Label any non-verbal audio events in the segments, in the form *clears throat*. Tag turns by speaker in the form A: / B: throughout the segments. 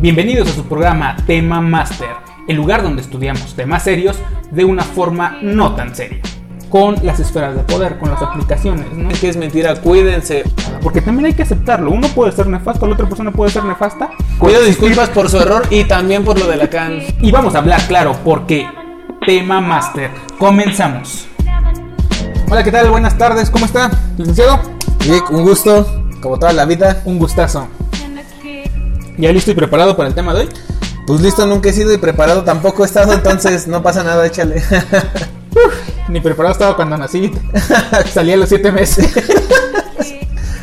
A: Bienvenidos a su programa Tema Master, el lugar donde estudiamos temas serios de una forma no tan seria. Con las esferas de poder, con las aplicaciones, ¿no?
B: Es que es mentira, cuídense.
A: Porque también hay que aceptarlo. Uno puede ser nefasto, la otra persona puede ser nefasta.
B: Pido disculpas por su error y también por lo de la can.
A: Y vamos a hablar, claro, porque Tema Master. Comenzamos. Hola, ¿qué tal? Buenas tardes, ¿cómo está, licenciado?
B: Vic, un gusto, como toda la vida.
A: Un gustazo. ¿Ya listo y preparado para el tema de hoy?
B: Pues listo, nunca he sido y preparado tampoco he estado, entonces no pasa nada, échale.
A: Ni preparado estaba cuando nací. Salí a los siete meses.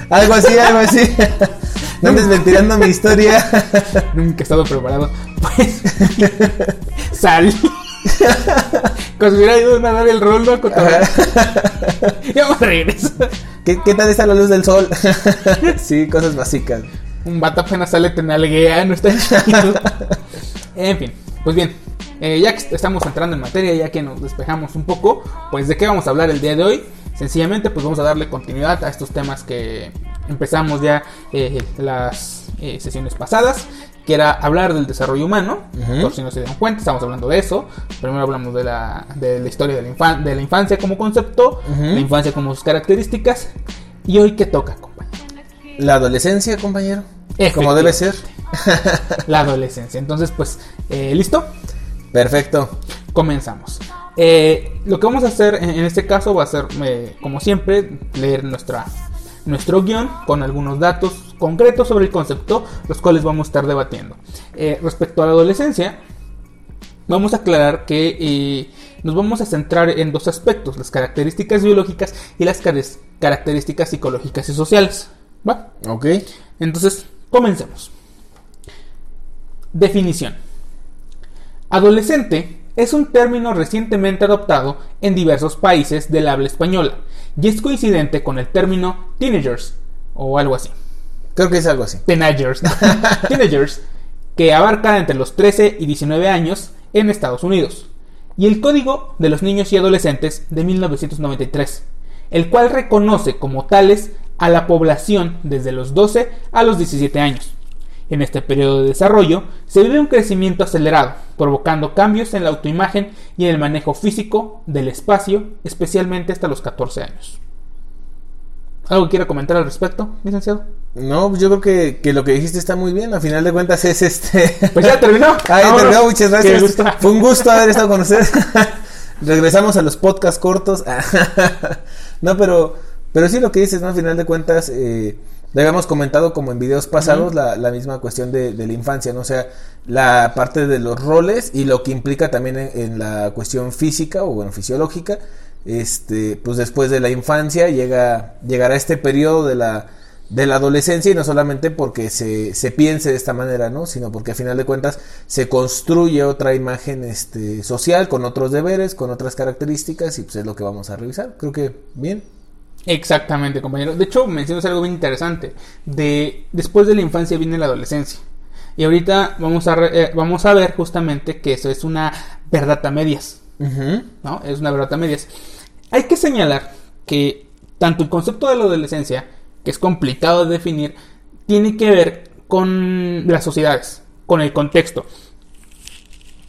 B: algo así, algo así. No andes mentirando mi historia.
A: Nunca he estado preparado. Pues salí. Si hubiera ido a nadar el rol, ¿no? Ya me regreso.
B: ¿Qué, ¿Qué tal está la luz del sol? sí, cosas básicas.
A: Un vato apenas sale te nalguea, no está chido. *laughs* En fin, pues bien, eh, ya que estamos entrando en materia, ya que nos despejamos un poco, pues de qué vamos a hablar el día de hoy. Sencillamente, pues vamos a darle continuidad a estos temas que empezamos ya eh, las eh, sesiones pasadas, que era hablar del desarrollo humano.
B: Ujú.
A: Por si no se dieron cuenta, estamos hablando de eso. Primero hablamos de la, de la historia de la, infan- de la infancia como concepto, la infancia como sus características. Y hoy, ¿qué toca, compañero?
B: La adolescencia, compañero. Como debe ser. *laughs*
A: La adolescencia. Entonces, pues, eh, ¿listo?
B: Perfecto.
A: Comenzamos. Eh, lo que vamos a hacer en, este caso va a ser, eh, como siempre, leer nuestra, nuestro guion con algunos datos concretos sobre el concepto, los cuales vamos a estar debatiendo. Eh, respecto a la adolescencia, vamos a aclarar que nos vamos a centrar en dos aspectos, las características biológicas y las características psicológicas y sociales. ¿Va?
B: Ok.
A: Entonces, comencemos. Definición. Adolescente es un término recientemente adoptado en diversos países del habla española y es coincidente con el término teenagers o algo así.
B: Creo que es algo así.
A: Teenagers. *laughs* teenagers que abarca entre los 13 y 19 años en Estados Unidos. Y el Código de los Niños y Adolescentes de 1993, el cual reconoce como tales a la población desde los 12 a los 17 años. En este periodo de desarrollo se vive un crecimiento acelerado, provocando cambios en la autoimagen y en el manejo físico del espacio, especialmente hasta los 14 años. ¿Algo que quiera comentar al respecto, licenciado?
B: No, pues yo creo que, que lo que dijiste está muy bien. A final de cuentas es este. *laughs*
A: Pues ya terminó. *laughs* Vámonos.
B: terminó, muchas gracias.
A: gusto.
B: Fue un gusto haber estado con ustedes. *laughs* Regresamos a los podcasts cortos. no, pero, pero sí lo que dices, ¿no? Al final de cuentas, eh, le habíamos comentado como en videos pasados la, la misma cuestión de, de la infancia, ¿no? O sea, la parte de los roles y lo que implica también en, en la cuestión física o bueno, fisiológica. Este, pues después de la infancia llega, llegará este periodo de la, de la adolescencia y no solamente porque se, se piense de esta manera, ¿no? Sino porque a final de cuentas se construye otra imagen este, social con otros deberes, con otras características y pues es lo que vamos a revisar. Creo que bien.
A: Exactamente, compañero. De hecho, mencionas algo bien interesante. De después de la infancia viene la adolescencia. Y ahorita vamos a re- eh, vamos a ver justamente que eso es una verdad a medias, ¿no? Es una verdad a medias. Hay que señalar que tanto el concepto de la adolescencia, que es complicado de definir, tiene que ver con las sociedades, con el contexto.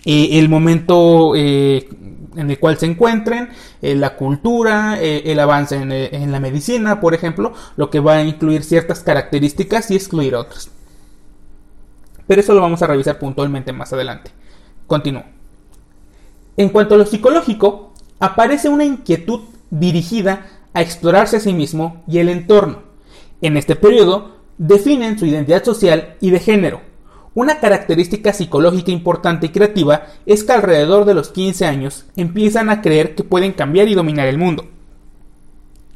A: Eh, el momento eh, en el cual se encuentren, eh, la cultura, eh, el avance en, eh, en la medicina, por ejemplo, lo que va a incluir ciertas características y excluir otras. Pero eso lo vamos a revisar puntualmente más adelante. Continúo. En cuanto a lo psicológico, aparece una inquietud dirigida a explorarse a sí mismo y el entorno. En este periodo, definen su identidad social y de género. Una característica psicológica importante y creativa es que alrededor de los 15 años empiezan a creer que pueden cambiar y dominar el mundo,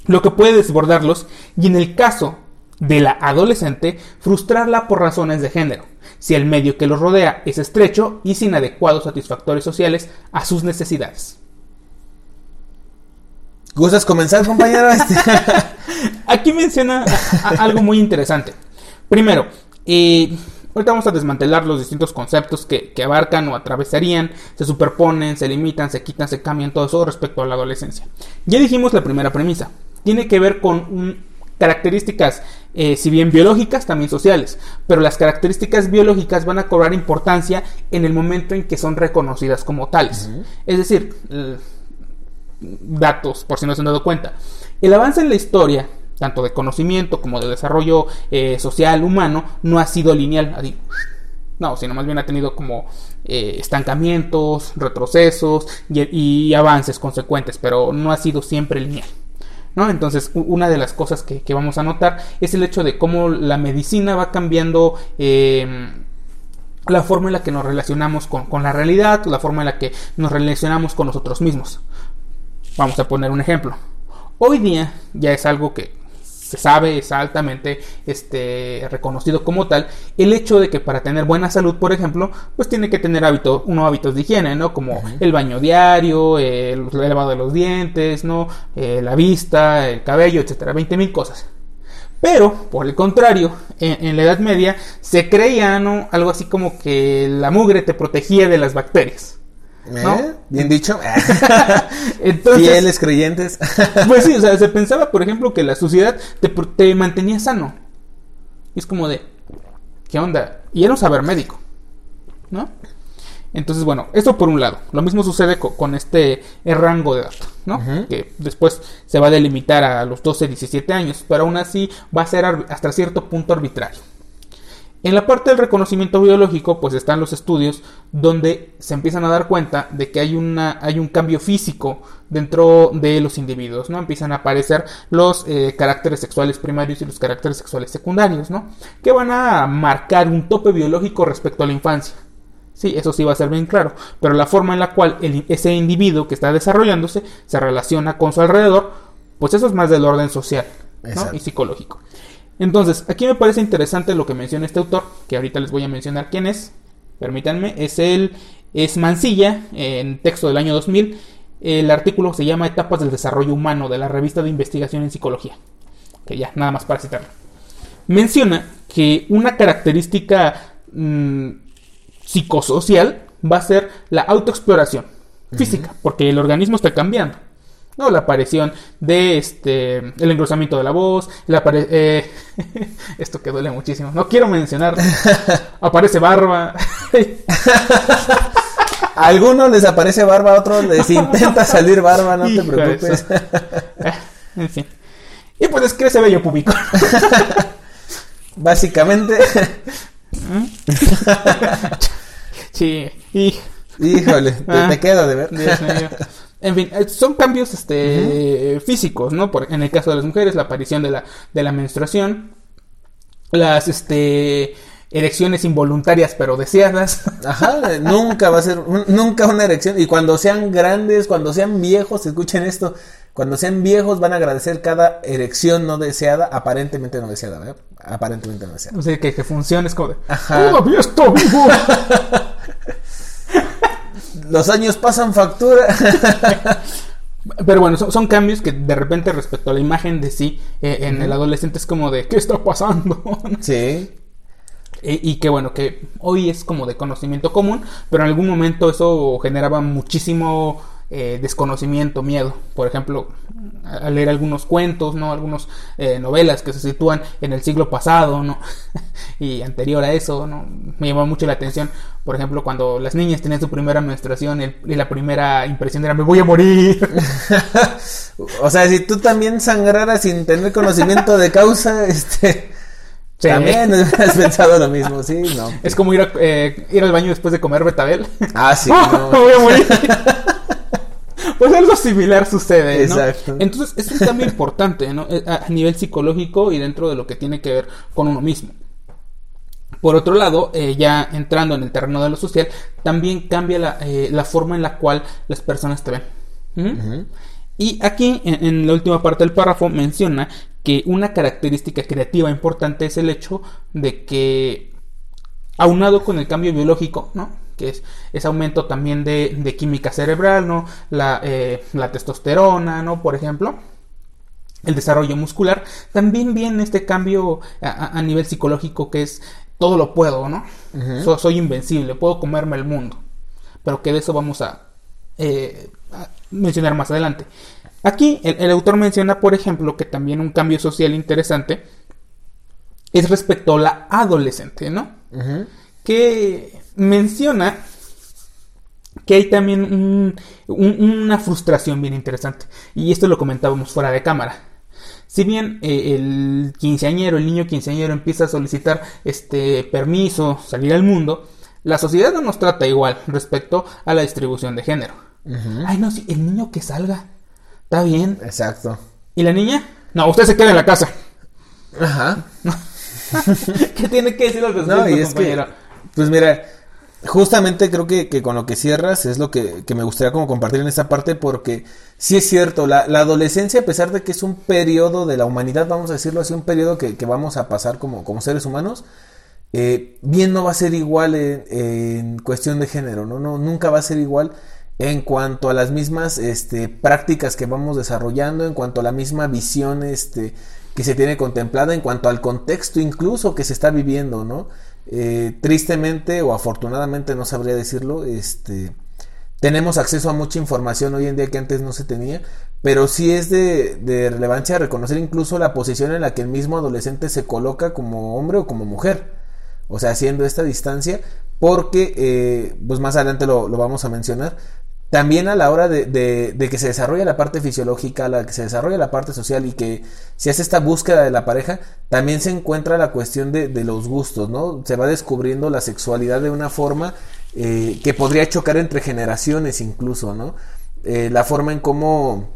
A: lo que puede desbordarlos y en el caso de la adolescente frustrarla por razones de género, si el medio que los rodea es estrecho y sin adecuados satisfactores sociales a sus necesidades.
B: ¿Gustas comenzar, compañero? *laughs*
A: Aquí menciona algo muy interesante. Primero, eh, ahorita vamos a desmantelar los distintos conceptos que, que abarcan o atravesarían, se superponen, se limitan, se quitan, se cambian, todo eso respecto a la adolescencia. Ya dijimos la primera premisa. Tiene que ver con un características, eh, si bien biológicas, también sociales. Pero las características biológicas van a cobrar importancia en el momento en que son reconocidas como tales. Es decir, datos, por si no se han dado cuenta. El avance en la historia, tanto de conocimiento como de desarrollo eh, social humano, no ha sido lineal. No, sino más bien ha tenido como eh, estancamientos, retrocesos y, avances consecuentes, pero no ha sido siempre lineal. ¿No? Entonces, una de las cosas que, vamos a notar es el hecho de cómo la medicina va cambiando em, la forma en la que nos relacionamos con, con, la realidad, la forma en la que nos relacionamos con nosotros mismos. Vamos a poner un ejemplo. Hoy día ya es algo que se sabe, es altamente este, reconocido como tal, el hecho de que para tener buena salud, por ejemplo, pues tiene que tener hábitos, unos hábitos de higiene, ¿no? Como el baño diario, el lavado de los dientes, ¿no? Eh, la vista, el cabello, etcétera, 20 mil cosas. Pero, por el contrario, en, en, la Edad Media se creía, ¿no? Algo así como que la mugre te protegía de las bacterias.
B: ¿Eh? Bien dicho. *laughs* *laughs* Entonces, Fieles creyentes. *laughs*
A: pues sí, o sea, se pensaba, por ejemplo, que la sociedad te, mantenía sano. Y es como de, ¿qué onda? Y era un saber médico, ¿no? Entonces, bueno, eso por un lado. Lo mismo sucede con, este rango de edad, ¿no? Que después se va a delimitar a los 12, 17 años, pero aún así va a ser hasta cierto punto arbitrario. En la parte del reconocimiento biológico, pues están los estudios donde se empiezan a dar cuenta de que hay, una, hay un cambio físico dentro de los individuos, ¿no? Empiezan a aparecer los eh, caracteres sexuales primarios y los caracteres sexuales secundarios, ¿no? Que van a marcar un tope biológico respecto a la infancia. Sí, eso sí va a ser bien claro, pero la forma en la cual ese individuo que está desarrollándose se relaciona con su alrededor, pues eso es más del orden social y psicológico. Entonces, aquí me parece interesante lo que menciona este autor, que ahorita les voy a mencionar quién es. Permítanme, es el es Mancilla, en texto del año 2000. El artículo se llama Etapas del desarrollo humano de la revista de investigación en psicología. Que ya, nada más para citarlo. Menciona que una característica mm, psicosocial va a ser la autoexploración física, porque el organismo está cambiando. ¿No? La aparición de este, el engrosamiento de la voz, la eh, *laughs* esto que duele muchísimo, no quiero mencionar, *laughs* aparece barba. *laughs*
B: a algunos les aparece barba, a otros les intenta salir barba, no te preocupes.
A: en fin. Y pues crece bello público.
B: Básicamente.
A: sí,
B: Híjole, te, ah. quedo de ver.
A: En fin, eh, son cambios este, físicos, ¿no? Por, en el caso de las mujeres, la aparición de la, de la menstruación, las este, erecciones involuntarias pero deseadas. *laughs*
B: Ajá, nunca va a ser, nunca una erección. Y cuando sean grandes, cuando sean viejos, escuchen esto, cuando sean viejos van a agradecer cada erección no deseada, aparentemente no deseada, Aparentemente no deseada.
A: O sea, que, que funcione es como de, Ajá. ¡Todavía estoy vivo! *laughs*
B: los años pasan factura. *laughs*
A: Pero bueno, son, cambios que de repente respecto a la imagen de sí eh, en el adolescente es como de ¿qué está pasando? *laughs*
B: sí.
A: Y, que bueno, que hoy es como de conocimiento común, pero en algún momento eso generaba muchísimo eh, desconocimiento, miedo. Por ejemplo, al leer algunos cuentos, ¿no? Algunas eh, novelas que se sitúan en el siglo pasado, ¿no? *laughs* y anterior a eso, ¿no? Me llamó mucho la atención, por ejemplo, cuando las niñas tenían su primera menstruación y la primera impresión era me voy a morir. *laughs*
B: o sea, si tú también sangraras sin tener conocimiento de causa, *laughs* este... También has pensado lo mismo, sí, no.
A: Es como ir, eh, ir al baño después de comer betabel.
B: Ah, sí.
A: No. me voy a morir. Pues algo similar sucede, ¿no? Exacto. Entonces es un cambio importante, ¿no? Eh, a nivel psicológico y dentro de lo que tiene que ver con uno mismo. Por otro lado, eh, ya entrando en el terreno de lo social, también cambia la, eh, forma en la cual las personas te ven. ¿Mm? Y aquí, en, la última parte del párrafo, menciona que una característica creativa importante es el hecho de que, aunado con el cambio biológico, ¿no? Que es ese aumento también de, química cerebral, ¿no? Eh, la, testosterona, ¿no? Por ejemplo el desarrollo muscular, también viene este cambio a, nivel psicológico que es todo lo puedo, ¿no? soy invencible, puedo comerme el mundo, pero que de eso vamos a, eh, a, mencionar más adelante. Aquí el, autor menciona, por ejemplo, que también un cambio social interesante es respecto a la adolescente, ¿no? Que menciona que hay también una frustración bien interesante. Y esto lo comentábamos fuera de cámara. Si bien eh, el quinceañero, el niño quinceañero empieza a solicitar este permiso, salir al mundo, la sociedad no nos trata igual respecto a la distribución de género. Ay, no, sí, el niño que salga. Está bien.
B: Exacto.
A: ¿Y la niña? No, usted se queda en la casa.
B: Ajá. *laughs*
A: ¿Qué tiene que decir al respecto,
B: no, y es Que, pues mira, justamente creo que, con lo que cierras es lo que, me gustaría como compartir en esta parte porque sí es cierto, la, la, adolescencia a pesar de que es un periodo de la humanidad, vamos a decirlo así, un periodo que, vamos a pasar como, como seres humanos, eh, bien no va a ser igual en, en, cuestión de género, ¿no? ¿no? Nunca va a ser igual en cuanto a las mismas este, prácticas que vamos desarrollando, en cuanto a la misma visión este, que se tiene contemplada, en cuanto al contexto incluso que se está viviendo, ¿no? Eh, tristemente o afortunadamente, no sabría decirlo, este, tenemos acceso a mucha información hoy en día que antes no se tenía, pero sí es de, relevancia reconocer incluso la posición en la que el mismo adolescente se coloca como hombre o como mujer. O sea, haciendo esta distancia, porque, eh, pues más adelante lo, lo, vamos a mencionar, también a la hora de, que se desarrolla la parte fisiológica, la que se desarrolla la parte social y que se hace esta búsqueda de la pareja, también se encuentra la cuestión de, de los gustos, ¿no? Se va descubriendo la sexualidad de una forma eh, que podría chocar entre generaciones incluso, ¿no? Eh, la forma en cómo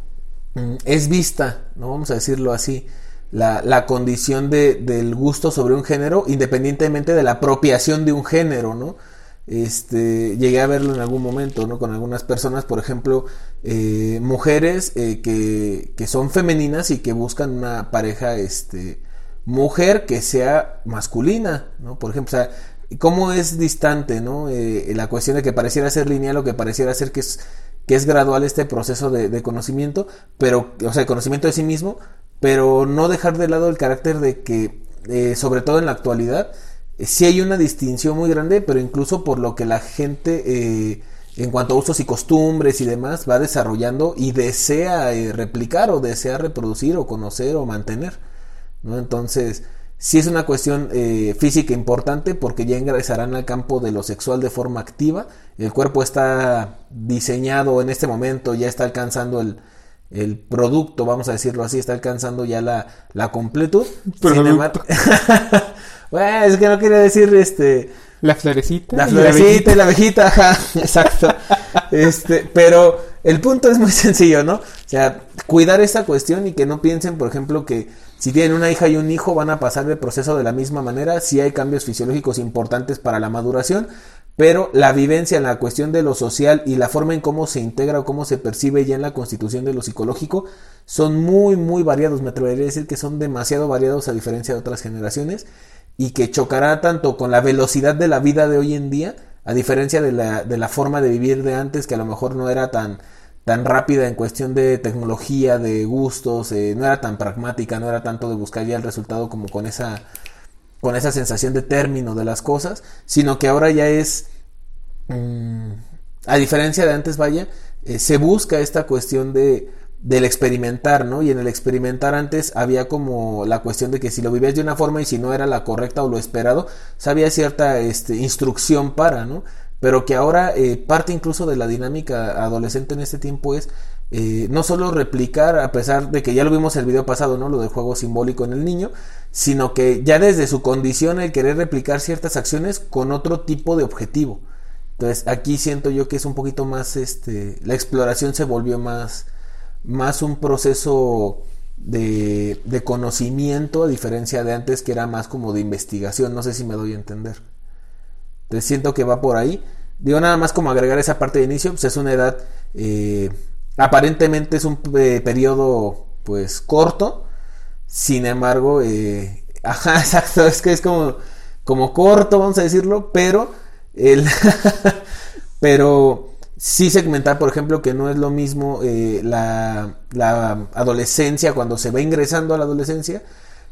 B: mm, es vista, ¿no? Vamos a decirlo así. La, la condición de, del gusto sobre un género, independientemente de la apropiación de un género, ¿no? Este, llegué a verlo en algún momento, ¿no? Con algunas personas, por ejemplo, eh, mujeres eh, que, que, son femeninas y que buscan una pareja, este, mujer que sea masculina, ¿no? Por ejemplo, o sea, cómo es distante, ¿no? Eh, la cuestión de que pareciera ser lineal o que pareciera ser que es, que es gradual este proceso de, conocimiento, pero, o sea, el conocimiento de sí mismo, pero no dejar de lado el carácter de que, sobre todo en la actualidad, sí hay una distinción muy grande, pero incluso por lo que la gente eh, en cuanto a usos y costumbres y demás va desarrollando y desea eh, replicar o desea reproducir o conocer o mantener. ¿no? Entonces, sí es una cuestión física importante porque ya ingresarán al campo de lo sexual de forma activa. El cuerpo está diseñado en este momento, ya está alcanzando el, el producto, vamos a decirlo así, está alcanzando ya la, la completud. Sin embargo, *laughs* *laughs* Bueno, es que no quería decir este.
A: La florecita.
B: La florecita y la abejita, ajá, *laughs* exacto. este, pero el punto es muy *laughs* sencillo, ¿no? O sea, cuidar esta cuestión y que no piensen, por ejemplo, que si tienen una hija y un hijo van a pasar el proceso de la misma manera. Sí hay cambios fisiológicos importantes para la maduración, pero la vivencia en la cuestión de lo social y la forma en cómo se integra o cómo se percibe ya en la constitución de lo psicológico son muy, muy variados. Me atrevería a decir que son demasiado variados a diferencia de otras generaciones y que chocará tanto con la velocidad de la vida de hoy en día, a diferencia de la, de la forma de vivir de antes, que a lo mejor no era tan, tan rápida en cuestión de tecnología, de gustos, eh, no era tan pragmática, no era tanto de buscar ya el resultado como con esa, con esa sensación de término de las cosas, sino que ahora ya es, mm, a diferencia de antes, vaya, eh, se busca esta cuestión de del experimentar, ¿no? Y en el experimentar antes había como la cuestión de que si lo vivías de una forma y si no era la correcta o lo esperado, sabía cierta este, instrucción para, ¿no? Pero que ahora eh, parte incluso de la dinámica adolescente en este tiempo es eh, no solo replicar, a pesar de que ya lo vimos el video pasado, ¿no? Lo del juego simbólico en el niño, sino que ya desde su condición el querer replicar ciertas acciones con otro tipo de objetivo. Entonces aquí siento yo que es un poquito más, este, la exploración se volvió más, más un proceso de, de, conocimiento, a diferencia de antes que era más como de investigación. No sé si me doy a entender. Entonces siento que va por ahí. Digo nada más como agregar esa parte de inicio, pues es una edad, eh, aparentemente es un eh, periodo pues corto, sin embargo, eh, ajá, *laughs* exacto, es que es como, como corto, vamos a decirlo, pero el, *laughs* pero sí segmentar, por ejemplo, que no es lo mismo eh, la, la, adolescencia cuando se va ingresando a la adolescencia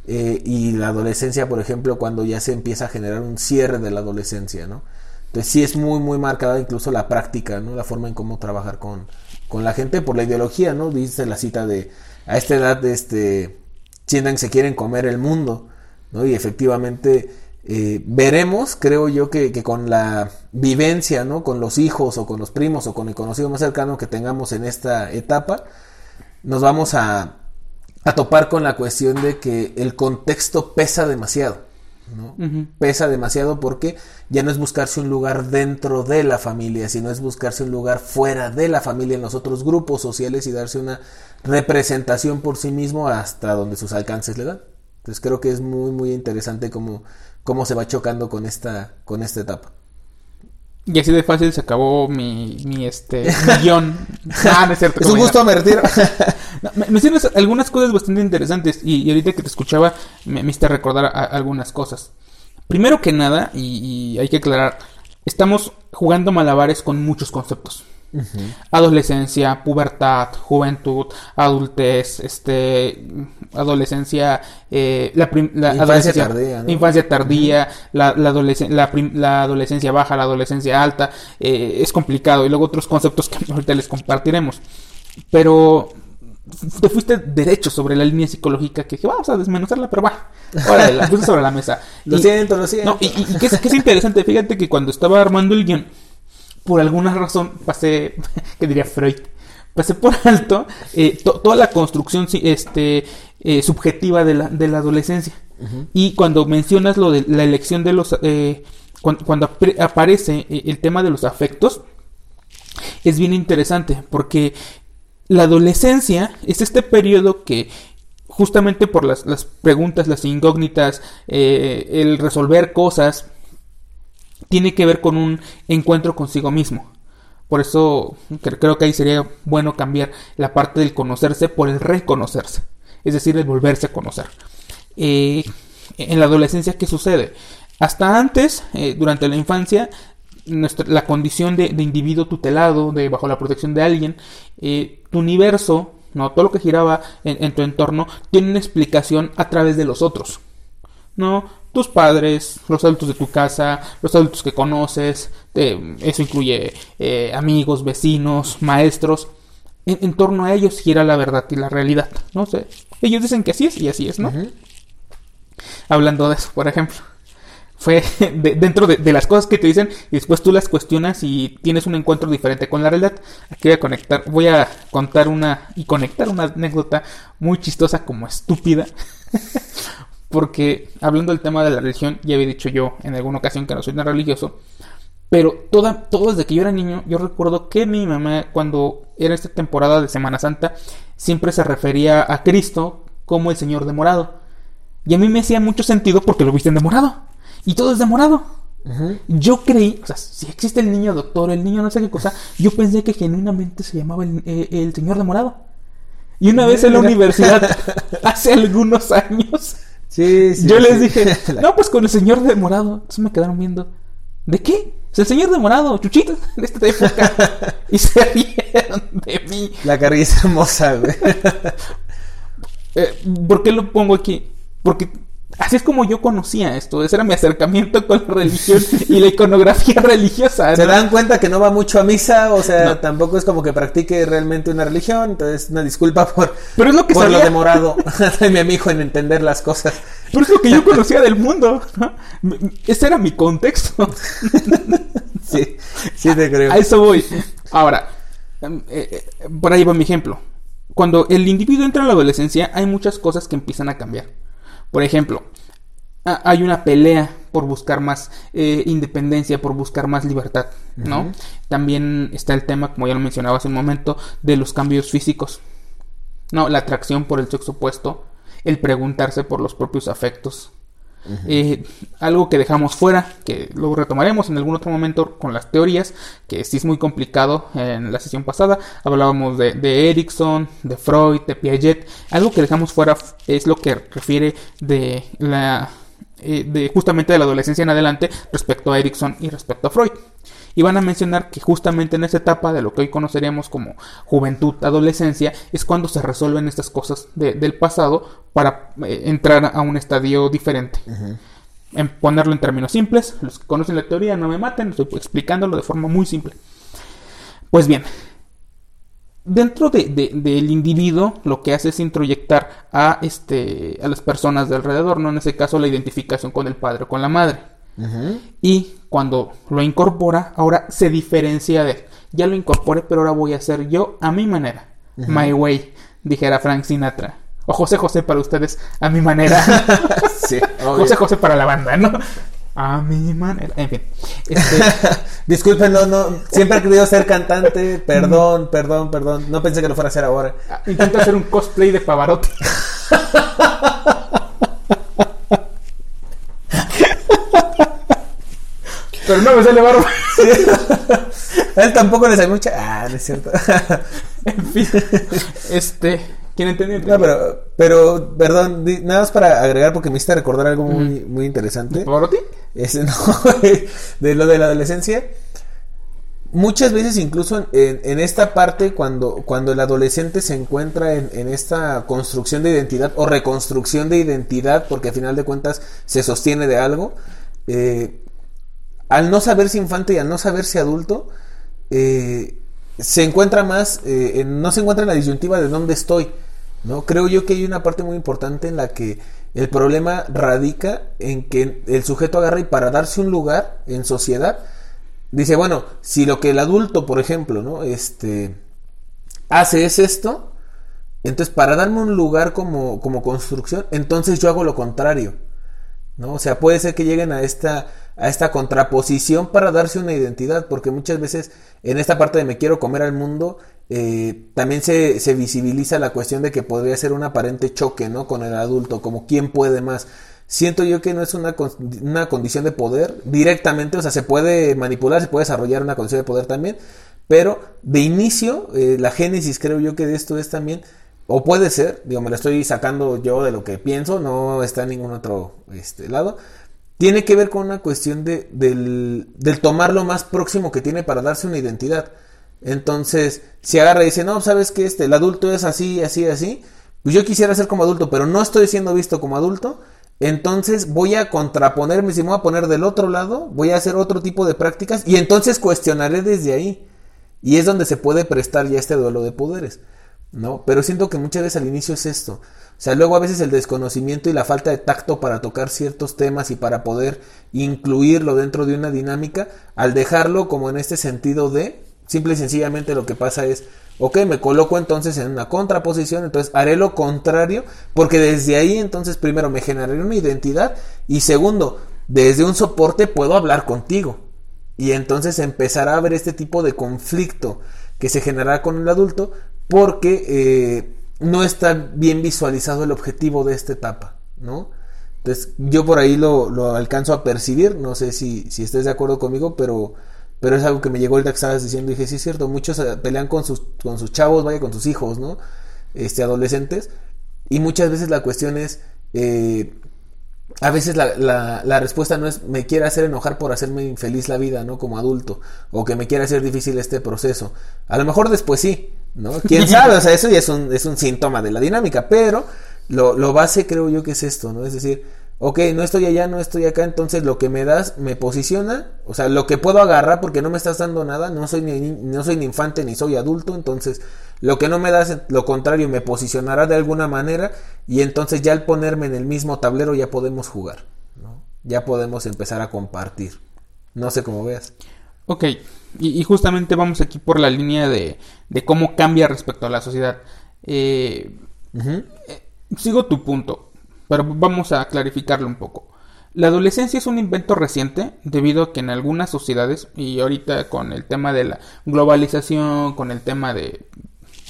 B: eh, y la adolescencia, por ejemplo, cuando ya se empieza a generar un cierre de la adolescencia, ¿no? Entonces sí es muy, muy marcada incluso la práctica, ¿no? La forma en cómo trabajar con, con la gente por la ideología, ¿no? Dice la cita de a esta edad este sientan que se quieren comer el mundo, ¿no? Y efectivamente eh, veremos, creo yo, que, que, con la vivencia, ¿no? Con los hijos o con los primos o con el conocido más cercano que tengamos en esta etapa, nos vamos a, a topar con la cuestión de que el contexto pesa demasiado. ¿no? Pesa demasiado porque ya no es buscarse un lugar dentro de la familia, sino es buscarse un lugar fuera de la familia en los otros grupos sociales y darse una representación por sí mismo hasta donde sus alcances le dan. Entonces creo que es muy muy interesante cómo, cómo se va chocando con esta, con esta etapa.
A: Y así de fácil se acabó mi, mi este guion. *laughs* Ah, no es cierto.
B: Es un gusto, me retiro. *laughs*
A: no, me mencionas algunas cosas bastante interesantes y, y, ahorita que te escuchaba me, me hiciste recordar a, a algunas cosas. Primero que nada, y, y, hay que aclarar, estamos jugando malabares con muchos conceptos. Uh -huh. Adolescencia, pubertad, juventud, adultez, este, adolescencia, eh, la, la
B: infancia
A: adolescencia
B: tardía, ¿no?
A: infancia tardía, uh -huh. la, la, adolescen la, la, adolescencia baja, la adolescencia alta, eh, es complicado y luego otros conceptos que *laughs* ahorita les compartiremos. Pero te fuiste derecho sobre la línea psicológica que dije, vamos a desmenuzarla, pero va, órale, la puse sobre la mesa. *laughs*
B: lo
A: y,
B: siento, lo siento.
A: No, y, y que, es, que es interesante, fíjate que cuando estaba armando el guion, por alguna razón pasé, *laughs* que diría Freud, pasé por *laughs* alto eh, to, toda la construcción este, eh, subjetiva de la, de la adolescencia. Uh -huh. Y cuando mencionas lo de la elección de los... Eh, cuando, cuando ap aparece eh, el tema de los afectos, es bien interesante porque la adolescencia es este periodo que justamente por las, las preguntas, las incógnitas, eh, el resolver cosas, tiene que ver con un encuentro consigo mismo. Por eso creo que ahí sería bueno cambiar la parte del conocerse por el reconocerse. Es decir, el volverse a conocer. Eh, en la adolescencia, ¿qué sucede? Hasta antes, eh, durante la infancia, la condición de, individuo tutelado, de bajo la protección de alguien, eh, tu universo, no todo lo que giraba en, tu entorno, tiene una explicación a través de los otros. No, tus padres, los adultos de tu casa, los adultos que conoces, eh, eso incluye eh, amigos, vecinos, maestros. En, en, torno a ellos gira la verdad y la realidad, ¿no? O sea, ellos dicen que así es y así es, ¿no? Uh -huh. Hablando de eso, por ejemplo fue *laughs* de, dentro de, de, las cosas que te dicen y después tú las cuestionas y tienes un encuentro diferente con la realidad. Aquí voy a conectar, voy a contar una y conectar una anécdota muy chistosa como estúpida. *laughs* Porque hablando del tema de la religión, ya había dicho yo en alguna ocasión que no soy tan religioso. Pero toda, todo desde que yo era niño, yo recuerdo que mi mamá, cuando era esta temporada de Semana Santa, siempre se refería a Cristo como el Señor de morado. Y a mí me hacía mucho sentido porque lo visten de morado. Y todo es de morado. Uh -huh. Yo creí, o sea, si existe el niño doctor, el niño no sé qué cosa, yo pensé que genuinamente se llamaba el, el, el señor de morado. Y una vez en la universidad, *laughs* hace algunos años,
B: sí, sí,
A: yo
B: sí.
A: les dije, *laughs* no, pues con el señor de morado. Entonces me quedaron viendo, ¿de qué? Es el señor de morado, chuchito, *laughs* de esta época. y se rieron de mí.
B: La carilla hermosa, güey. *laughs*
A: eh, ¿Por qué lo pongo aquí? Porque Así es como yo conocía esto. Ese era mi acercamiento con la religión y la iconografía *laughs* religiosa. ¿no?
B: Se dan cuenta que no va mucho a misa, o sea, no. tampoco es como que practique realmente una religión. Entonces, una disculpa por,
A: Pero es lo, que
B: por
A: sabía.
B: lo demorado *laughs* *laughs* de mi amigo en entender las cosas.
A: Pero es lo que yo conocía del mundo. ¿no? Ese era mi contexto.
B: sí, sí te creo.
A: A eso voy. Ahora, eh, eh, por ahí va mi ejemplo. Cuando el individuo entra en la adolescencia, hay muchas cosas que empiezan a cambiar. Por ejemplo, hay una pelea por buscar más eh, independencia, por buscar más libertad, ¿no? Uh -huh. También está el tema, como ya lo mencionaba hace un momento, de los cambios físicos, ¿no? La atracción por el sexo opuesto, el preguntarse por los propios afectos. Eh, algo que dejamos fuera, que luego retomaremos en algún otro momento con las teorías, que sí es muy complicado en la sesión pasada. Hablábamos de, de de Freud, de Piaget. Algo que dejamos fuera es lo que refiere de la eh, de justamente de la adolescencia en adelante respecto a Erickson y respecto a Freud. Y van a mencionar que justamente en esa etapa de lo que hoy conoceríamos como juventud, adolescencia, es cuando se resuelven estas cosas de, del pasado para eh, entrar a un estadio diferente. Uh -huh. En ponerlo en términos simples, los que conocen la teoría no me maten, estoy explicándolo de forma muy simple. Pues bien, dentro de, del individuo lo que hace es introyectar a, este, a las personas de alrededor, ¿no? En ese caso la identificación con el padre o con la madre. Y cuando lo incorpora, ahora se diferencia de él. Ya lo incorporé, pero ahora voy a hacer yo a mi manera. My way, dijera Frank Sinatra. O José José para ustedes, a mi manera. *laughs* sí, José José para la banda, ¿no? A mi manera. En fin.
B: Este... *laughs* Disculpen, no, no. Siempre he querido ser cantante. Perdón, perdón, perdón. No pensé que lo fuera a hacer ahora.
A: Ah, intento hacer un cosplay de Pavarotti. *laughs* Pero no me sale barba.
B: A él tampoco le sale mucha. Ah, no es cierto. *laughs*
A: en fin. Este. ¿Quién entendió?
B: No, pero, pero, perdón, nada más para agregar porque me hiciste recordar algo muy, muy interesante.
A: ¿Pavarotti?
B: Ese, *laughs* no, de lo de la adolescencia. Muchas veces, incluso en, en, esta parte, cuando, cuando el adolescente se encuentra en, en, esta construcción de identidad o reconstrucción de identidad, porque al final de cuentas se sostiene de algo, eh, al no saberse infante y al no saberse adulto, eh, se encuentra más, eh, no se encuentra en la disyuntiva de dónde estoy. ¿no? Creo yo que hay una parte muy importante en la que el problema radica en que el sujeto agarra y para darse un lugar en sociedad, dice, bueno, si lo que el adulto, por ejemplo, ¿no? Este, hace es esto, entonces para darme un lugar como, como construcción, entonces yo hago lo contrario. ¿No? O sea, puede ser que lleguen a esta, a esta contraposición para darse una identidad, porque muchas veces en esta parte de me quiero comer al mundo, eh, también se, se, visibiliza la cuestión de que podría ser un aparente choque, ¿no? Con el adulto, como quién puede más. Siento yo que no es una, una condición de poder directamente, o sea, se puede manipular, se puede desarrollar una condición de poder también, pero de inicio, eh, la génesis creo yo que de esto es también o puede ser, digo, me lo estoy sacando yo de lo que pienso, no está en ningún otro este, lado. Tiene que ver con una cuestión de, del, tomar lo más próximo que tiene para darse una identidad. Entonces, si agarra y dice, no, sabes que este, el adulto es así, así, así, pues yo quisiera ser como adulto, pero no estoy siendo visto como adulto, entonces voy a contraponerme, si me voy a poner del otro lado, voy a hacer otro tipo de prácticas y entonces cuestionaré desde ahí. Y es donde se puede prestar ya este duelo de poderes. ¿No? Pero siento que muchas veces al inicio es esto. O sea, luego a veces el desconocimiento y la falta de tacto para tocar ciertos temas y para poder incluirlo dentro de una dinámica, al dejarlo como en este sentido de, simple y sencillamente lo que pasa es, ok, me coloco entonces en una contraposición, entonces haré lo contrario, porque desde ahí entonces primero me generaré una identidad y segundo, desde un soporte puedo hablar contigo. Y entonces empezará a haber este tipo de conflicto que se generará con el adulto porque eh, no está bien visualizado el objetivo de esta etapa, ¿no? Entonces yo por ahí lo, alcanzo a percibir, no sé si, si estés de acuerdo conmigo, pero, pero es algo que me llegó ahorita que estabas diciendo y dije, sí es cierto, muchos eh, pelean con sus, con sus chavos, vaya, con sus hijos, ¿no? Este, adolescentes, y muchas veces la cuestión es, eh, a veces la, la, la, respuesta no es me quiere hacer enojar por hacerme infeliz la vida, ¿no? Como adulto, o que me quiere hacer difícil este proceso. A lo mejor después sí, ¿no? ¿Quién sabe? O sea, eso ya es un, es un síntoma de la dinámica, pero lo, lo base creo yo que es esto, ¿no? Es decir, ok, no estoy allá, no estoy acá, entonces lo que me das me posiciona, o sea, lo que puedo agarrar porque no me estás dando nada, no soy ni, no soy infante ni soy adulto, entonces lo que no me das, lo contrario, me posicionará de alguna manera y entonces ya al ponerme en el mismo tablero ya podemos jugar, ¿no? Ya podemos empezar a compartir. No sé cómo veas.
A: Ok, y, justamente vamos aquí por la línea de, de, cómo cambia respecto a la sociedad. Eh, eh, sigo tu punto, pero vamos a clarificarlo un poco. La adolescencia es un invento reciente debido a que en algunas sociedades, y ahorita con el tema de la globalización, con el tema de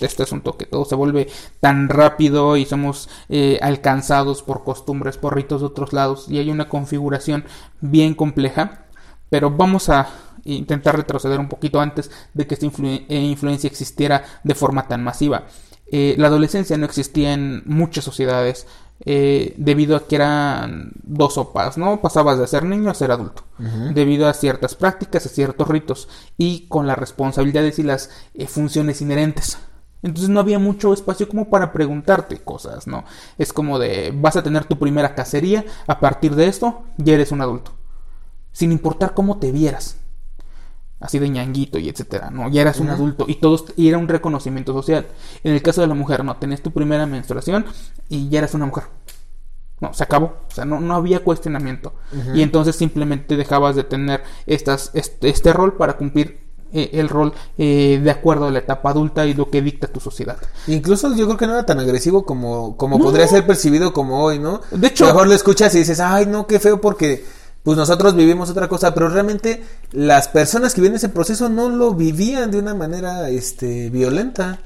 A: este asunto que todo se vuelve tan rápido y somos eh, alcanzados por costumbres, por ritos de otros lados y hay una configuración bien compleja, pero vamos a intentar retroceder un poquito antes de que esta eh, influencia existiera de forma tan masiva. Eh, la adolescencia no existía en muchas sociedades debido a que eran dos sopas, ¿no? Pasabas de ser niño a ser adulto, debido a ciertas prácticas, a ciertos ritos y con las responsabilidades y las funciones inherentes. Entonces no había mucho espacio como para preguntarte cosas, ¿no? Es como de, vas a tener tu primera cacería, a partir de esto ya eres un adulto. Sin importar cómo te vieras. así de ñanguito y etcétera, ¿no? Ya eras un adulto y todos y era un reconocimiento social. En el caso de la mujer, no, tenías tu primera menstruación y ya eras una mujer. No, se acabó. O sea, no, no había cuestionamiento. Y entonces simplemente dejabas de tener estas, este, este rol para cumplir eh, el rol eh, de acuerdo a la etapa adulta y lo que dicta tu sociedad.
B: Incluso yo creo que no era tan agresivo como, como
A: No.
B: podría ser percibido como hoy, ¿no?
A: De hecho-
B: A lo mejor lo escuchas y dices, ay, no, qué feo porque pues nosotros vivimos otra cosa, pero realmente las personas que viven ese proceso no lo vivían de una manera este, violenta.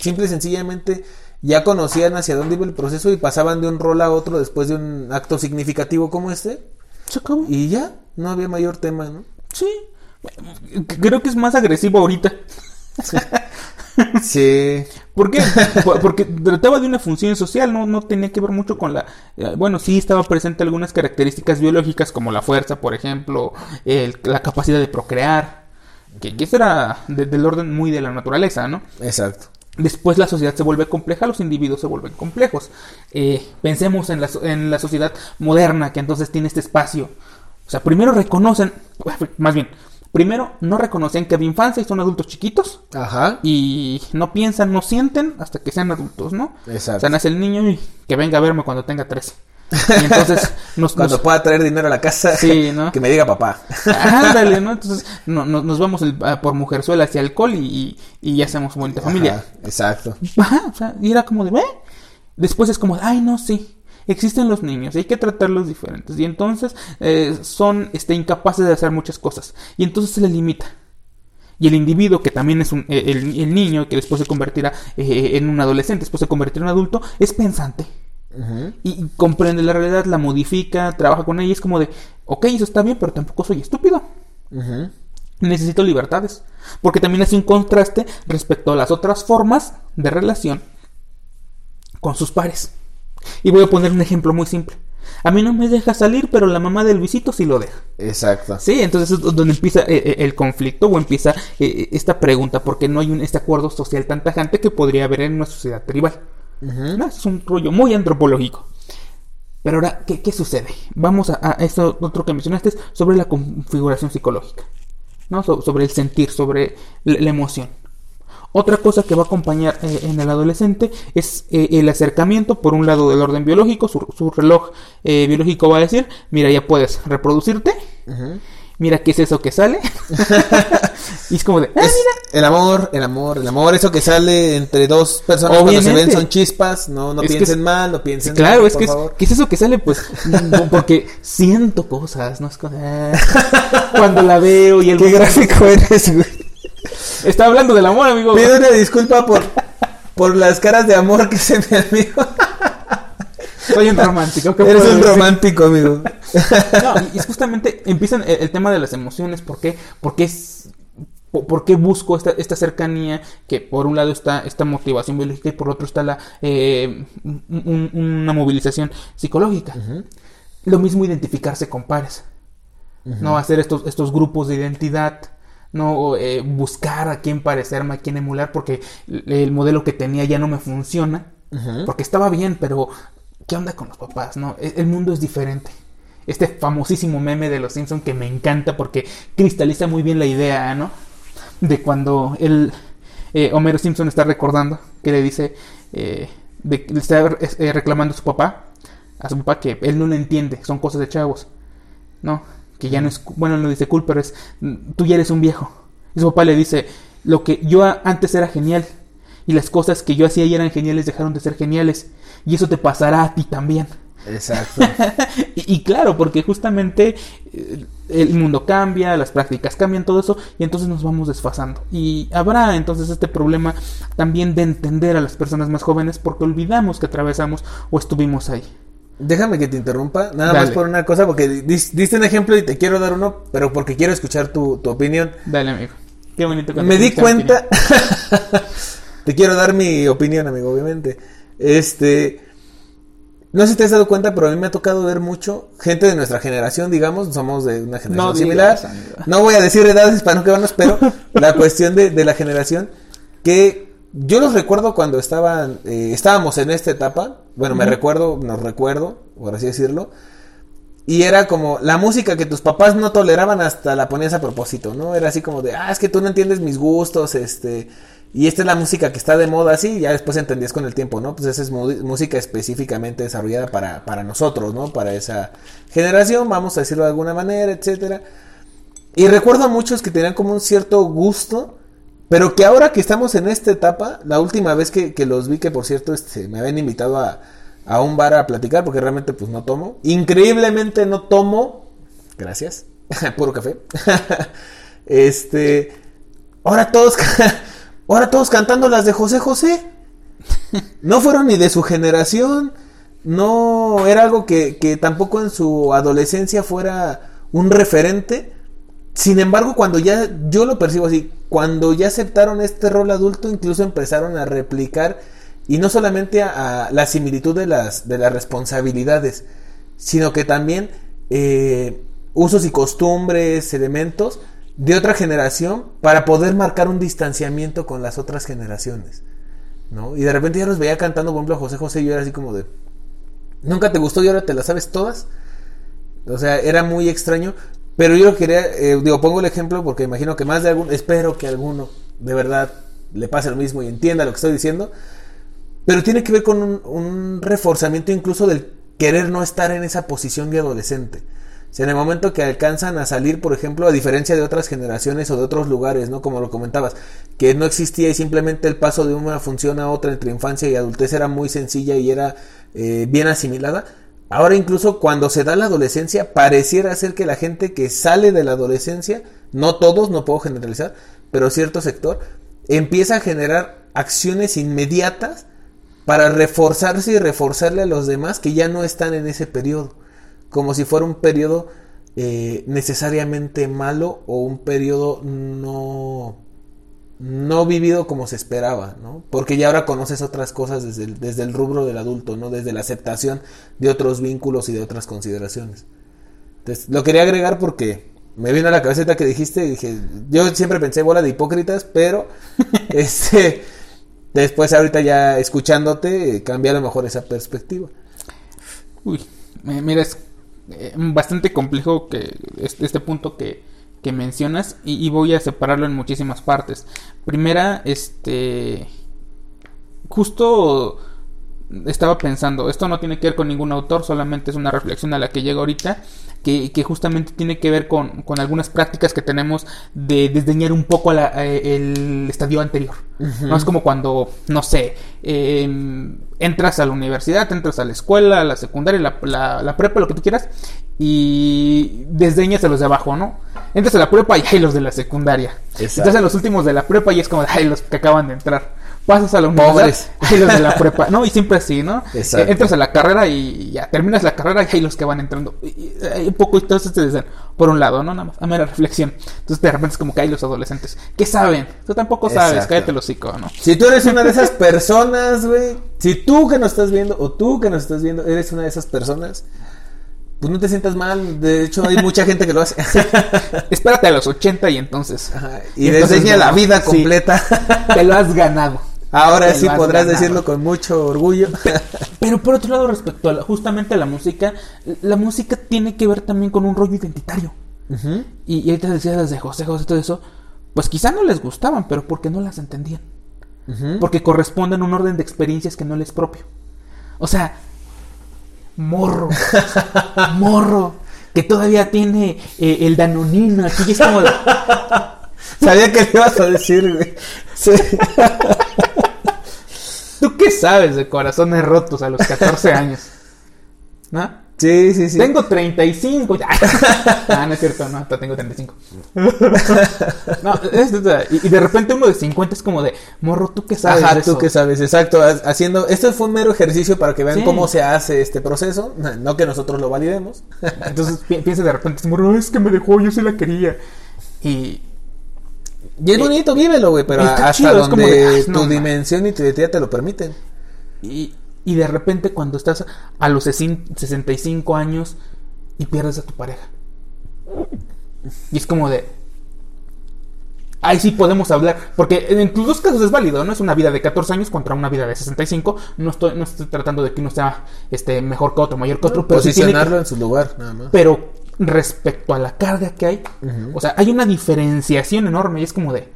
B: Simple y sencillamente ya conocían hacia dónde iba el proceso y pasaban de un rol a otro después de un acto significativo como este
A: Se acabó.
B: y ya, no había mayor tema, ¿no?
A: Sí. Creo que es más agresivo ahorita. *laughs*
B: Sí.
A: ¿Por qué? *laughs* Por- Porque trataba de una función social, no, no tenía que ver mucho con la... eh, Bueno, sí estaba presente algunas características biológicas como la fuerza, por ejemplo, el- la capacidad de procrear, que, que eso era de- del orden muy de la naturaleza, ¿no?
B: Exacto.
A: Después la sociedad se vuelve compleja, los individuos se vuelven complejos. Eh, pensemos en la, en la sociedad moderna que entonces tiene este espacio. O sea, primero reconocen, más bien, primero no reconocen que había infancia y son adultos chiquitos
B: Ajá.
A: y no piensan, no sienten hasta que sean adultos, ¿no?
B: Exacto.
A: O sea, nace el niño y que venga a verme cuando tenga 13. Y entonces *laughs* nos,
B: Cuando
A: nos-
B: pueda traer dinero a la casa,
A: Sí, ¿no? *laughs*
B: que me diga papá.
A: Ándale, ¿no? *laughs* Entonces no- no- nos vamos el- por mujerzuela hacia alcohol y, y, y ya hacemos bonita familia.
B: Exacto.
A: Ajá, o sea, y era como de, ¿ve? Después es como, de, ay, no, sí. Existen los niños, hay que tratarlos diferentes. Y entonces eh, son este, incapaces de hacer muchas cosas. Y entonces se les limita. Y el individuo, que también es un, eh, el, el niño, que después se convertirá eh, en un adolescente, después se convertirá en un adulto, es pensante. Y, y comprende la realidad, la modifica, trabaja con ella. Y es como de, ok, eso está bien, pero tampoco soy estúpido. Necesito libertades. Porque también hace un contraste respecto a las otras formas de relación con sus pares. Y voy a poner un ejemplo muy simple. A mí no me deja salir, pero la mamá de Luisito sí lo deja.
B: Exacto.
A: Sí, entonces es donde empieza eh, eh, el conflicto o empieza eh, esta pregunta, porque no hay un, este acuerdo social tan tajante que podría haber en una sociedad tribal. ¿no? Es un rollo muy antropológico. Pero ahora, ¿qué, qué sucede? Vamos a, a eso otro que mencionaste, sobre la configuración psicológica, ¿no? So- sobre el sentir, sobre la, la emoción. Otra cosa que va a acompañar eh, en el adolescente es eh, el acercamiento, por un lado del orden biológico, su, su reloj eh, biológico va a decir, mira, ya puedes reproducirte,
B: Ujú.
A: mira qué es eso que sale. *laughs* y es como de, ah,
B: Es el amor, el amor, el amor, eso que sale entre dos personas cuando se ven
A: Obviamente.
B: son chispas, no, no
A: Es
B: piensen
A: es-
B: mal, no piensen
A: Claro,
B: mal,
A: es
B: por
A: que es. ¿qué es eso que sale? Pues no, porque siento cosas, ¿no? Es ah, cuando la veo y el *laughs*
B: Qué gráfico *laughs* eres, güey.
A: Está hablando del amor, amigo.
B: Pido una disculpa por, por las caras de amor que se me amigo.
A: Soy un romántico. ¿qué
B: Eres un
A: decir?
B: romántico, amigo.
A: No, y es justamente empiezan el, el tema de las emociones. ¿Por qué? Porque es. po- ¿Por qué busco esta, esta cercanía? Que por un lado está esta motivación biológica y por otro está la eh, un- un- una movilización psicológica. Lo mismo identificarse con pares. No hacer estos, estos grupos de identidad. No eh, buscar a quién parecerme, a quién emular, porque el el modelo que tenía ya no me funciona. Porque estaba bien, pero ¿qué onda con los papás? No, E- el mundo es diferente. Este famosísimo meme de los Simpson que me encanta porque cristaliza muy bien la idea, ¿no? De cuando el eh, Homero Simpson está recordando que le dice, eh, de, le está eh, reclamando a su papá, a su papá que él no lo entiende, son cosas de chavos, ¿no? Que ya no es, bueno, no dice cool, pero es, tú ya eres un viejo. Y su papá le dice, lo que yo antes era genial y las cosas que yo hacía y eran geniales dejaron de ser geniales y eso te pasará a ti también.
B: Exacto. *laughs*
A: y, y claro, porque justamente eh, el mundo cambia, las prácticas cambian, todo eso, y entonces nos vamos desfasando. Y habrá entonces este problema también de entender a las personas más jóvenes porque olvidamos que atravesamos o estuvimos ahí.
B: Déjame que te interrumpa, nada
A: Dale.
B: más por una cosa, porque dis- diste un ejemplo y te quiero dar uno, pero porque quiero escuchar tu, tu opinión.
A: Dale, amigo. Qué bonito.
B: Me di cuenta. *laughs* te quiero dar mi opinión, amigo, obviamente. Este. No sé si te has dado cuenta, pero a mí me ha tocado ver mucho gente de nuestra generación, digamos, somos de una generación
A: No
B: similar.
A: digas.
B: No voy a decir edades para no quedarnos, pero la *laughs* cuestión de, de la generación que yo los recuerdo cuando estaban, eh, estábamos en esta etapa. Bueno, me recuerdo, nos recuerdo, por así decirlo. Y era como la música que tus papás no toleraban hasta la ponías a propósito, ¿no? Era así como de, ah, es que tú no entiendes mis gustos, este, y esta es la música que está de moda así, y ya después entendías con el tiempo, ¿no? Pues esa es música específicamente desarrollada para, para nosotros, ¿no? Para esa generación, vamos a decirlo de alguna manera, etcétera. Y recuerdo a muchos que tenían como un cierto gusto, pero que ahora que estamos en esta etapa, la última vez que, que los vi, que por cierto este, me habían invitado a, a un bar a platicar, porque realmente pues no tomo. Increíblemente no tomo, gracias, *laughs* puro café. *laughs* este, ahora todos, *laughs* ahora todos cantando las de José José. No fueron ni de su generación, no era algo que, que tampoco en su adolescencia fuera un referente. Sin embargo, cuando ya, yo lo percibo así, cuando ya aceptaron este rol adulto, incluso empezaron a replicar y no solamente a, la similitud de las, de las responsabilidades, sino que también eh, usos y costumbres, elementos de otra generación para poder marcar un distanciamiento con las otras generaciones. ¿no? Y de repente ya los veía cantando, por ejemplo, a José José y yo era así como de, ¿nunca te gustó y ahora te las sabes todas? O sea, era muy extraño, pero yo quería, eh, digo, pongo el ejemplo porque imagino que más de algún, espero que alguno de verdad le pase lo mismo y entienda lo que estoy diciendo, pero tiene que ver con un, reforzamiento incluso del querer no estar en esa posición de adolescente. Sea, en el momento que alcanzan a salir, por ejemplo, a diferencia de otras generaciones o de otros lugares, ¿no? Como lo comentabas, que no existía y simplemente el paso de una función a otra entre infancia y adultez era muy sencilla y era eh, bien asimilada. Ahora incluso cuando se da la adolescencia, pareciera ser que la gente que sale de la adolescencia, no todos, no puedo generalizar, pero cierto sector, empieza a generar acciones inmediatas para reforzarse y reforzarle a los demás que ya no están en ese periodo, como si fuera un periodo eh, necesariamente malo o un periodo no, no vivido como se esperaba, ¿no? Porque ya ahora conoces otras cosas desde el, desde el rubro del adulto, ¿no? Desde la aceptación de otros vínculos y de otras consideraciones. Entonces, lo quería agregar porque me vino a la cabecita que dijiste y dije, yo siempre pensé bola de hipócritas, pero *laughs* este Después, ahorita ya escuchándote, cambia a lo mejor esa perspectiva.
A: Uy, mira, es eh, bastante complejo que este, este punto que, que mencionas y, y, voy a separarlo en muchísimas partes. Primera, este, justo estaba pensando, esto no tiene que ver con ningún autor, solamente es una reflexión a la que llega ahorita, que, que justamente tiene que ver con, con, algunas prácticas que tenemos de desdeñar un poco eh, el estadio anterior. No es como cuando, no sé, em, entras a la universidad, entras a la escuela, a la secundaria, la, la, prepa, lo que tú quieras, y desdeñas a los de abajo, ¿no? Entras a la prepa y hay los de la secundaria. Entras a los últimos de la prepa y es como, hay los que acaban de entrar pasas a la universidad, hay los de la *laughs* prepa, ¿no? Y siempre así, ¿no? Exacto. Entras a la carrera y ya terminas la carrera y hay los que van entrando. Y, un poco y todos te dicen, por un lado, ¿no? Nada más, a mera reflexión. Entonces de repente es como que hay los adolescentes. ¿Qué saben? Tú tampoco sabes, cállate el hocico, ¿no?
B: Si tú eres una de esas personas, güey, si tú que nos estás viendo o tú que nos estás viendo eres una de esas personas, pues no te sientas mal. De hecho, hay mucha gente que lo hace.
A: Espérate a los 80 y entonces.
B: Y, y la vida completa.
A: te lo has ganado.
B: Ahora sí podrás decirlo con mucho orgullo.
A: Pero, por otro lado, respecto a justamente a la música, la música tiene que ver también con un rollo identitario. y, y, ahorita decías las de José José, todo eso, pues quizá no les gustaban, pero porque no las entendían. Porque corresponden a un orden de experiencias que no les es propio. O sea, morro, *laughs* morro, que todavía tiene eh, el danonino aquí, es como... *laughs*
B: Sabía que le ibas a decir, güey. Sí. *laughs*
A: ¿Tú qué sabes de corazones rotos a los 14 años? ¿No?
B: Sí, sí, sí.
A: Tengo 35. *laughs* ah, no es cierto, no, hasta tengo 35. *laughs* no, es, y, de repente uno de 50 es como de, morro, ¿tú qué sabes?
B: Ajá, tú qué sabes, exacto. Haciendo, esto fue un mero ejercicio para que vean cómo se hace este proceso, *laughs* no que nosotros lo validemos.
A: Entonces piensa de repente, morro, es que me dejó, yo sí la quería. Y,
B: y es bonito, vívelo, güey, pero hasta donde tu dimensión y tu identidad te lo permiten.
A: Y, y de repente cuando estás a los 65 años y pierdes a tu pareja. Y es como de... ahí sí podemos hablar, porque en tus dos casos es válido, ¿no? Es una vida de 14 años contra una vida de 65. No estoy, no estoy tratando de que uno sea este, mejor que otro, mayor que otro, pero sí tiene que-
B: Posicionarlo en su lugar, nada más.
A: pero respecto a la carga que hay, o sea, hay una diferenciación enorme y es como de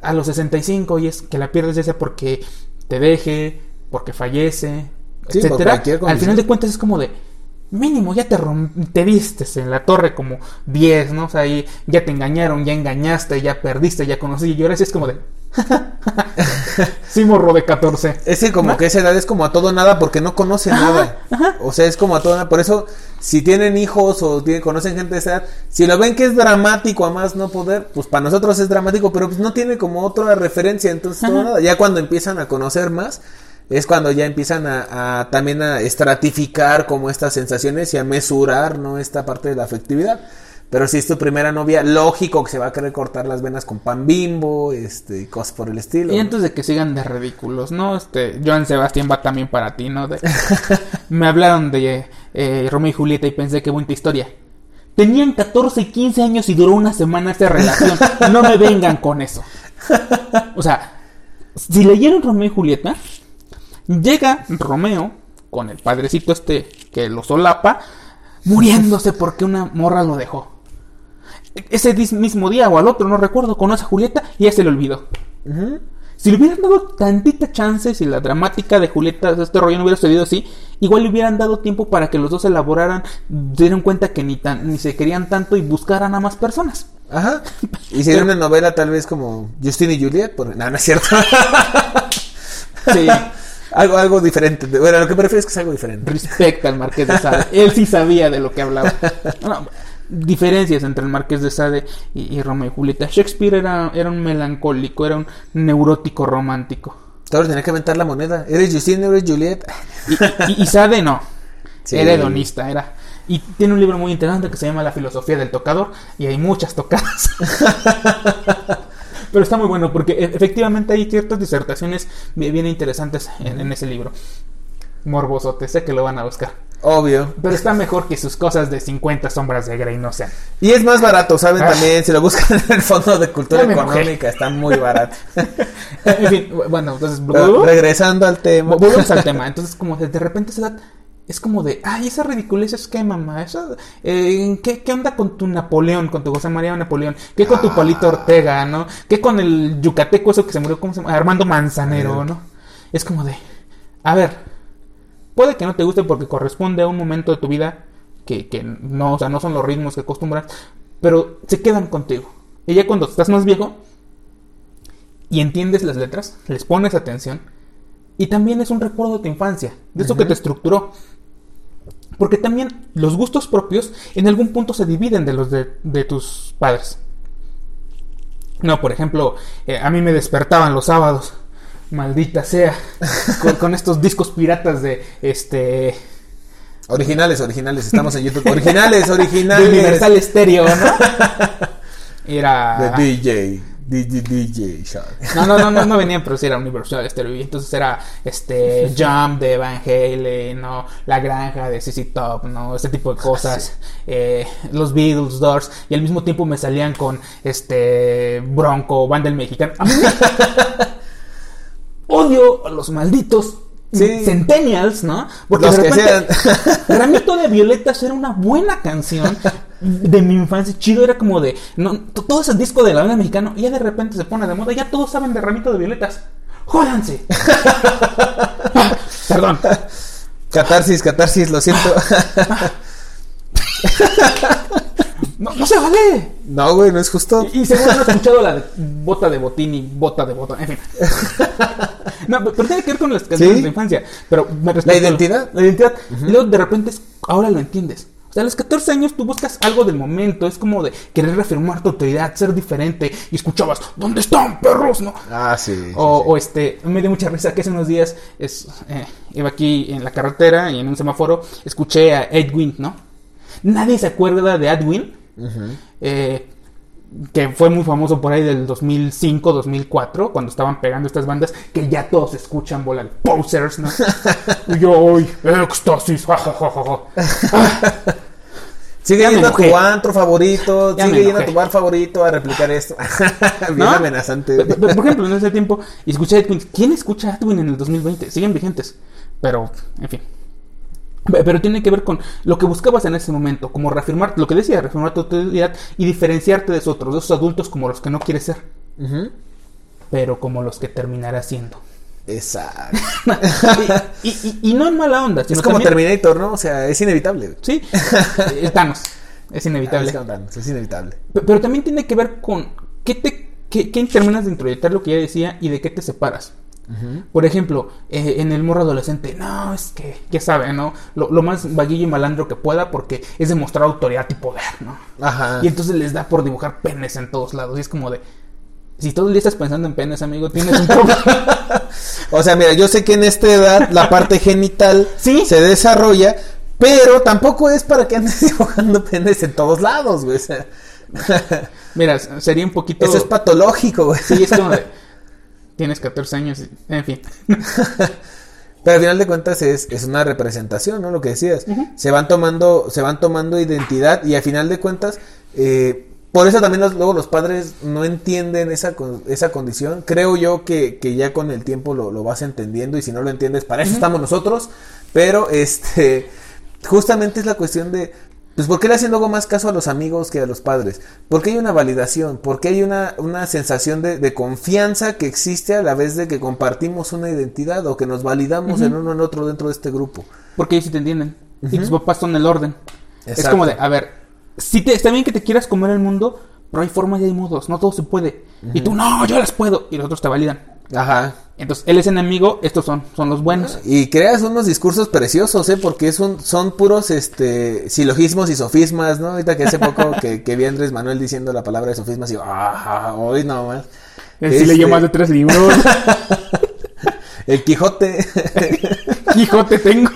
A: a los 65 y es que la pierdes ya sea porque te deje, porque fallece,
B: Sí, por
A: etcétera. Al final de cuentas es como de mínimo ya te te vistes en la torre como 10, ¿no? O sea, ahí ya te engañaron, ya engañaste, ya perdiste, ya conocí y ahora sí es como de *laughs* sí morro de 14.
B: Ese como
A: ¿No?
B: que esa edad es como a todo nada porque no conoce nada. O sea, es como a todo nada. Por eso, si tienen hijos o tienen, conocen gente de esa edad, si lo ven que es dramático a más no poder, pues para nosotros es dramático, pero pues no tiene como otra referencia, entonces todo nada. Ya cuando empiezan a conocer más, es cuando ya empiezan a, a también a estratificar como estas sensaciones y a mesurar, ¿no? Esta parte de la afectividad. Pero si es tu primera novia, lógico que se va a querer cortar las venas con pan bimbo, este, y cosas por el estilo.
A: Y antes de que sigan de ridículos, ¿no? Este, Joan Sebastián va también para ti, ¿no? De- *laughs* me hablaron de eh, Romeo y Julieta y pensé que bonita historia. Tenían 14 y 15 años y duró una semana esa relación. No me vengan con eso. O sea, si leyeron Romeo y Julieta, llega Romeo con el padrecito este que lo solapa, muriéndose porque una morra lo dejó. Ese mismo día o al otro, no recuerdo, conoce a Julieta y ya se le olvidó. Si le hubieran dado tantita chance, si la dramática de Julieta, este rollo no hubiera sucedido así, igual le hubieran dado tiempo para que los dos elaboraran, se dieran cuenta que ni, tan, ni se querían tanto y buscaran a más personas.
B: Ajá. *laughs* Y sería una novela tal vez como Justin y Juliet, por... no, no es cierto.
A: Sí, *laughs*
B: algo, algo diferente. Bueno, lo que prefiero es que sea algo diferente.
A: respecta al Marqués de Sade. Él sí sabía de lo que hablaba. *laughs* No, diferencias entre el Marqués de Sade y, y Romeo y Julieta. Shakespeare era, era un melancólico, era un neurótico romántico.
B: Todos tenía que aventar la moneda. ¿Eres Justin eres Juliet?
A: Y, y- y Sade no. *laughs*
B: Sí.
A: Era hedonista, era. Y tiene un libro muy interesante que se llama La filosofía del tocador. Y hay muchas tocadas. *laughs* Pero está muy bueno porque e- efectivamente hay ciertas disertaciones bi- bien interesantes en, en ese libro. Morbosote, sé que lo van a buscar.
B: Obvio.
A: Pero está mejor que sus cosas de 50 sombras de Grey no sean.
B: Y es más barato, ¿saben?
A: Ah.
B: También, si lo buscan en el Fondo de Cultura. Económica, está muy barato. *laughs*
A: En fin, bueno, entonces.
B: Pero regresando al tema.
A: Vol- Volvemos al *laughs* tema. Entonces, como de, de repente esa edad es como de, ay, esa ridiculez es que, mamá. Eso, eh, ¿qué, ¿Qué onda con tu Napoleón, con tu José María Napoleón? ¿Qué con tu Palito Ortega, no? ¿Qué con el yucateco eso que se murió, ¿cómo se llama? Armando Manzanero, ¿no? Es como de, a ver, puede que no te guste porque corresponde a un momento de tu vida que, que no, o sea, no son los ritmos que acostumbras, pero se quedan contigo. Y ya cuando estás más viejo y entiendes las letras, les pones atención, y también es un recuerdo de tu infancia, de eso que te estructuró. Porque también los gustos propios en algún punto se dividen de los de, de tus padres. No, por ejemplo, eh, a mí me despertaban los sábados, maldita sea, *laughs* con, con estos discos piratas de este
B: Originales, originales, estamos en YouTube. Originales, *laughs*
A: de
B: originales.
A: Universal Stereo, ¿no? *laughs* Era
B: De DJ. DJ, DJ Shark. *laughs*
A: No, no, no, no, no venían, pero sí era Universal Stereo. Y entonces era este *laughs* Jump de Van Halen, ¿no? La Granja de CC Top, ¿no? Este tipo de cosas. Eh, los Beatles, Doors. Y al mismo tiempo me salían con este Bronco, Banda del Mexicano. A mí me- Odio a los malditos.
B: Sí.
A: Centennials, ¿no? Porque
B: Los
A: de repente. *laughs* Ramito de Violetas era una buena canción de mi infancia. Chido, era como de. No, todo ese disco de la banda mexicana y ya de repente se pone de moda. Ya todos saben de Ramito de Violetas. ¡Jódanse! *laughs* Perdón.
B: Catarsis, catarsis, lo siento. *laughs*
A: No, no se vale.
B: No, güey, no es justo.
A: Y, y seguro no he escuchado la de bota de botín y bota de botón. En fin. *laughs* No, pero tiene que ver con las canciones
B: ¿Sí?
A: de infancia. Pero me
B: ¿La identidad?
A: La identidad. Y luego de repente es- ahora lo entiendes. O sea, a los 14 años tú buscas algo del momento. Es como de querer reafirmar tu autoridad, ser diferente. Y escuchabas, ¿dónde están perros? ¿No?
B: Ah, sí.
A: O, o este, me dio mucha risa que hace unos días es, eh, iba aquí en la carretera y en un semáforo escuché a Edwin, ¿no? Nadie se acuerda de Edwin, eh, que fue muy famoso por ahí del 2005, 2004, cuando estaban pegando estas bandas que ya todos escuchan volar posers, ¿no? *laughs* y yo hoy, éxtasis, ja, ja, ja, *laughs*
B: Sigue
A: Ya
B: yendo a tu antro favorito,
A: Ya
B: sigue yendo a tu bar favorito a replicar esto. *laughs* Bien
A: ¿No?
B: amenazante.
A: Por ejemplo, en ese tiempo, escuché a Edwin. ¿Quién escucha a Edwin en el 2020? Siguen vigentes. Pero, en fin. Pe- Pero tiene que ver con lo que buscabas en ese momento, como reafirmar, lo que decía, reafirmar tu autoridad y diferenciarte de esos otros, de esos adultos como los que no quieres ser, pero como los que terminarás siendo.
B: Exacto.
A: y, *laughs* y- y- y no en mala onda, sino
B: Es como
A: también-
B: Terminator, ¿no? O sea, es inevitable.
A: Sí, es *laughs* Thanos, es inevitable.
B: Es Thanos, es inevitable.
A: Pe- Pero también tiene que ver con qué te qué, qué terminas de introyectar lo que ya decía y de qué te separas. Por ejemplo, eh, en el morro adolescente, no, es que, ya sabe, ¿no? Lo, lo más vaguillo y malandro que pueda porque es demostrar autoridad y poder, ¿no?
B: Ajá.
A: Y entonces les da por dibujar penes en todos lados. Y es como de, si todo el día estás pensando en penes, amigo, tienes un problema. *laughs*
B: O sea, mira, yo sé que en esta edad la parte genital *laughs*
A: Sí.
B: se desarrolla, pero tampoco es para que andes *laughs* dibujando penes en todos lados, güey. O sea,
A: Mira, sería un poquito...
B: eso es patológico, güey.
A: Sí, es como de, tienes 14 años, en fin. *laughs*
B: Pero al final de cuentas es, es una representación, ¿no? Lo que decías. Se van tomando, se van tomando identidad y al final de cuentas, eh, por eso también los- luego los padres no entienden esa, esa condición. Creo yo que, que ya con el tiempo lo, lo vas entendiendo y si no lo entiendes, para eso estamos nosotros. Pero este, justamente es la cuestión de, pues, ¿por qué le hacen luego más caso a los amigos que a los padres? Porque hay una validación, porque hay una, una sensación de, de confianza que existe a la vez de que compartimos una identidad o que nos validamos en uno en otro dentro de este grupo.
A: Porque ellos sí te entienden. Y tus papás son el orden. Es como de, a ver, si te, está bien que te quieras comer el mundo, pero hay formas y hay modos, no todo se puede. Y tú, no, yo las puedo. Y los otros te validan.
B: Ajá.
A: Entonces, él es enemigo, estos son, son los buenos.
B: Y creas unos discursos preciosos, ¿eh? Porque es un, son puros este, silogismos y sofismas, ¿no? Ahorita que hace poco *laughs* que, que vi a Andrés Manuel diciendo la palabra de sofismas y yo, ah, hoy no más.
A: Sí leyó
B: Este,
A: más de tres libros. *laughs*
B: El Quijote. *laughs*
A: Quijote tengo.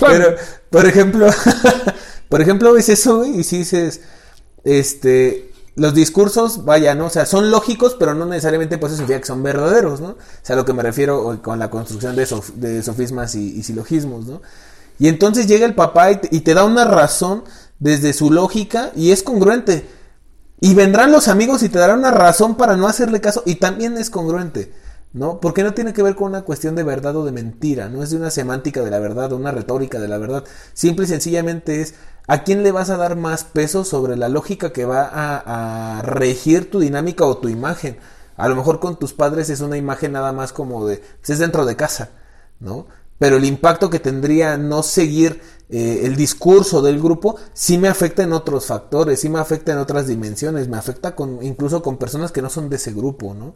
B: Pero, por ejemplo, por ejemplo, ves eso, güey, y si dices, este, los discursos, vaya, ¿no? O sea, son lógicos, pero no necesariamente pues eso significa que son verdaderos, ¿no? O sea, lo que me refiero con la construcción de, sof- de sofismas y, y silogismos, ¿no? Y entonces llega el papá y te, y te da una razón desde su lógica y es congruente. Y vendrán los amigos y te darán una razón para no hacerle caso y también es congruente, ¿no? Porque no tiene que ver con una cuestión de verdad o de mentira, no es de una semántica de la verdad o una retórica de la verdad. Simple y sencillamente es a quién le vas a dar más peso sobre la lógica que va a, regir tu dinámica o tu imagen. A lo mejor con tus padres es una imagen nada más como de, pues es dentro de casa, ¿no? Pero el impacto que tendría no seguir eh, el discurso del grupo sí me afecta en otros factores, sí me afecta en otras dimensiones, me afecta con incluso con personas que no son de ese grupo, ¿no?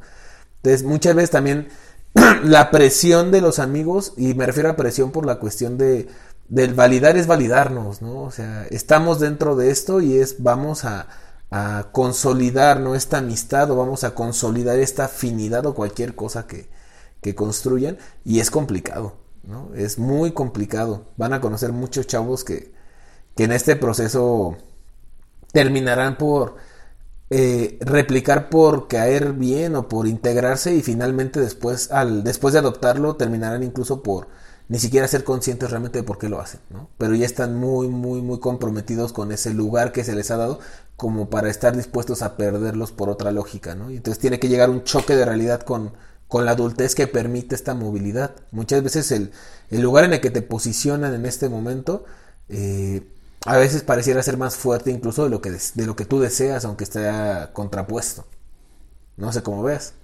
B: Entonces muchas veces también *clears throat* la presión de los amigos, y me refiero a presión por la cuestión de del validar es validarnos, ¿no? O sea, estamos dentro de esto y es vamos a, consolidar, ¿no? Esta amistad o vamos a consolidar esta afinidad o cualquier cosa que, que construyan y es complicado, ¿no? Es muy complicado. Van a conocer muchos chavos que, que en este proceso terminarán por eh, replicar por caer bien o por integrarse y finalmente después al después de adoptarlo terminarán incluso por ni siquiera ser conscientes realmente de por qué lo hacen, ¿no? Pero ya están muy, muy, muy comprometidos con ese lugar que se les ha dado como para estar dispuestos a perderlos por otra lógica, ¿no? Y entonces tiene que llegar un choque de realidad con, con la adultez que permite esta movilidad. Muchas veces el, el lugar en el que te posicionan en este momento eh, a veces pareciera ser más fuerte incluso de lo que, de lo que tú deseas, aunque esté contrapuesto. No sé cómo veas.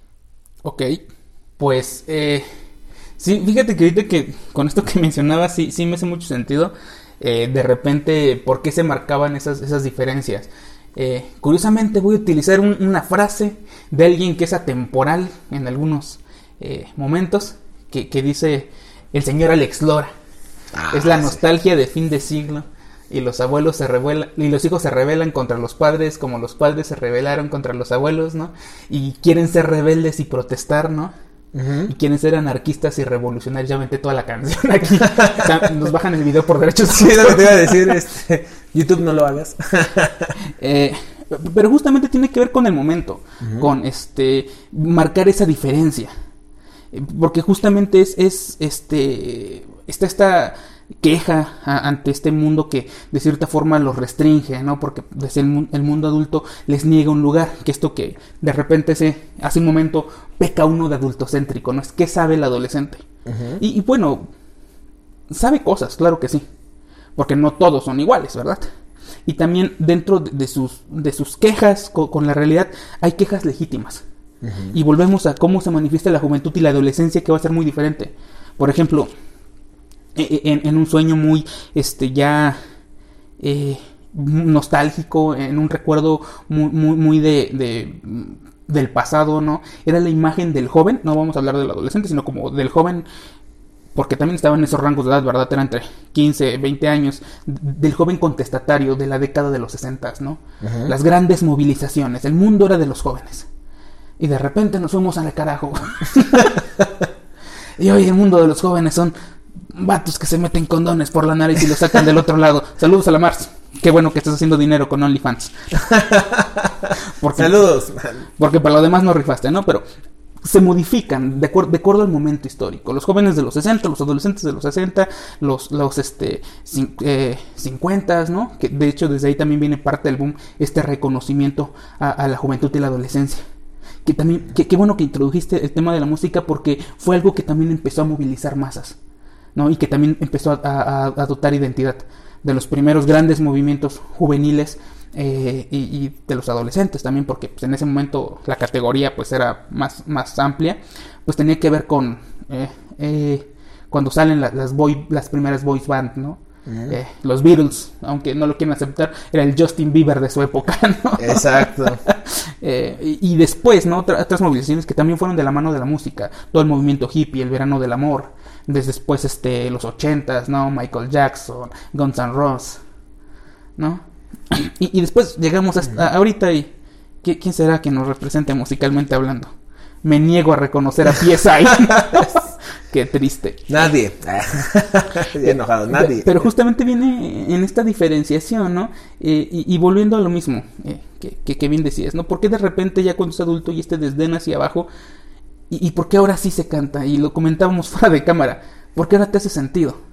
A: Ok, pues eh, sí, fíjate que ahorita que con esto que *laughs* mencionaba sí, sí me hace mucho sentido. eh, de repente, ¿por qué se marcaban esas, esas diferencias? Eh, curiosamente voy a utilizar un- una frase de alguien que es atemporal en algunos eh, momentos, que, que dice el señor Alex Lora.
B: Ah,
A: es la
B: sí.
A: nostalgia de fin de siglo. Y los abuelos se rebelan, y los hijos se rebelan contra los padres, como los padres se rebelaron contra los abuelos, ¿no? Y quieren ser rebeldes y protestar, ¿no? Y quieren ser anarquistas y revolucionarios. Ya aventé toda la canción aquí. O sea, *laughs* Nos bajan el video por derechos.
B: Sí, lo que te iba a decir. Este, YouTube no lo hagas. *laughs*
A: Eh, pero justamente tiene que ver con el momento, con este marcar esa diferencia. Eh, Porque justamente es, es este está esta queja ante este mundo que de cierta forma los restringe, ¿no? Porque desde el, mundo adulto les niega un lugar, que esto que de repente se, hace un momento peca uno de adultocéntrico, ¿no? Es que sabe el adolescente. y, bueno, sabe cosas, claro que sí, porque no todos son iguales, ¿verdad? Y también dentro de, sus, de sus quejas con, la realidad hay quejas legítimas. Y volvemos a cómo se manifiesta la juventud y la adolescencia que va a ser muy diferente. Por ejemplo, e, e, en, un sueño muy, este, ya eh, nostálgico, en un recuerdo muy, muy, de, del pasado, ¿no? Era la imagen del joven, no vamos a hablar del adolescente, sino como del joven, porque también estaba en esos rangos de edad, ¿verdad? Era entre 15, 20 años, del joven contestatario de la década de los 60, ¿no? Las grandes movilizaciones, el mundo era de los jóvenes. Y de repente nos fuimos al carajo. *laughs* *laughs* y hoy el mundo de los jóvenes son vatos que se meten condones por la nariz y lo sacan del otro lado. Saludos a la Mars. Qué bueno que estás haciendo dinero con OnlyFans. *laughs*
B: Saludos.
A: Porque para lo demás no rifaste, ¿no? Pero se modifican de, acuerdo al momento histórico. Los jóvenes de los 60, los adolescentes de los 60, los, los este, 50, eh, ¿no? Que de hecho desde ahí también viene parte del boom, este reconocimiento a, la juventud y la adolescencia. Que también, qué bueno que introdujiste el tema de la música porque fue algo que también empezó a movilizar masas. Y que también empezó a, adoptar identidad de los primeros grandes movimientos juveniles eh, y, de los adolescentes también porque pues, en ese momento la categoría pues era más, más amplia pues tenía que ver con eh, eh, cuando salen las, boy, las primeras boys band no los Beatles, aunque no lo quieren aceptar, era el Justin Bieber de su época, *laughs* ¿no?
B: Exacto. *laughs*
A: y, después, ¿no? otras movilizaciones que también fueron de la mano de la música, todo el movimiento hippie, el verano del amor, después este los ochentas, ¿no? Michael Jackson, Guns N' Roses, ¿no? *clears throat* Y, después llegamos hasta ahorita y ¿quién será que nos represente musicalmente hablando? Me niego a reconocer a PSI. *laughs* Qué triste.
B: Nadie. *laughs* *laughs* enojado, nadie.
A: Pero justamente viene en esta diferenciación, ¿no? Eh, y, volviendo a lo mismo eh, que, que, bien decías, ¿no? Porque de repente ya cuando es adulto y este desdén hacia abajo, ¿Y, ¿Y, por qué ahora sí se canta? Y lo comentábamos *laughs* fuera de cámara. Porque ahora te hace sentido.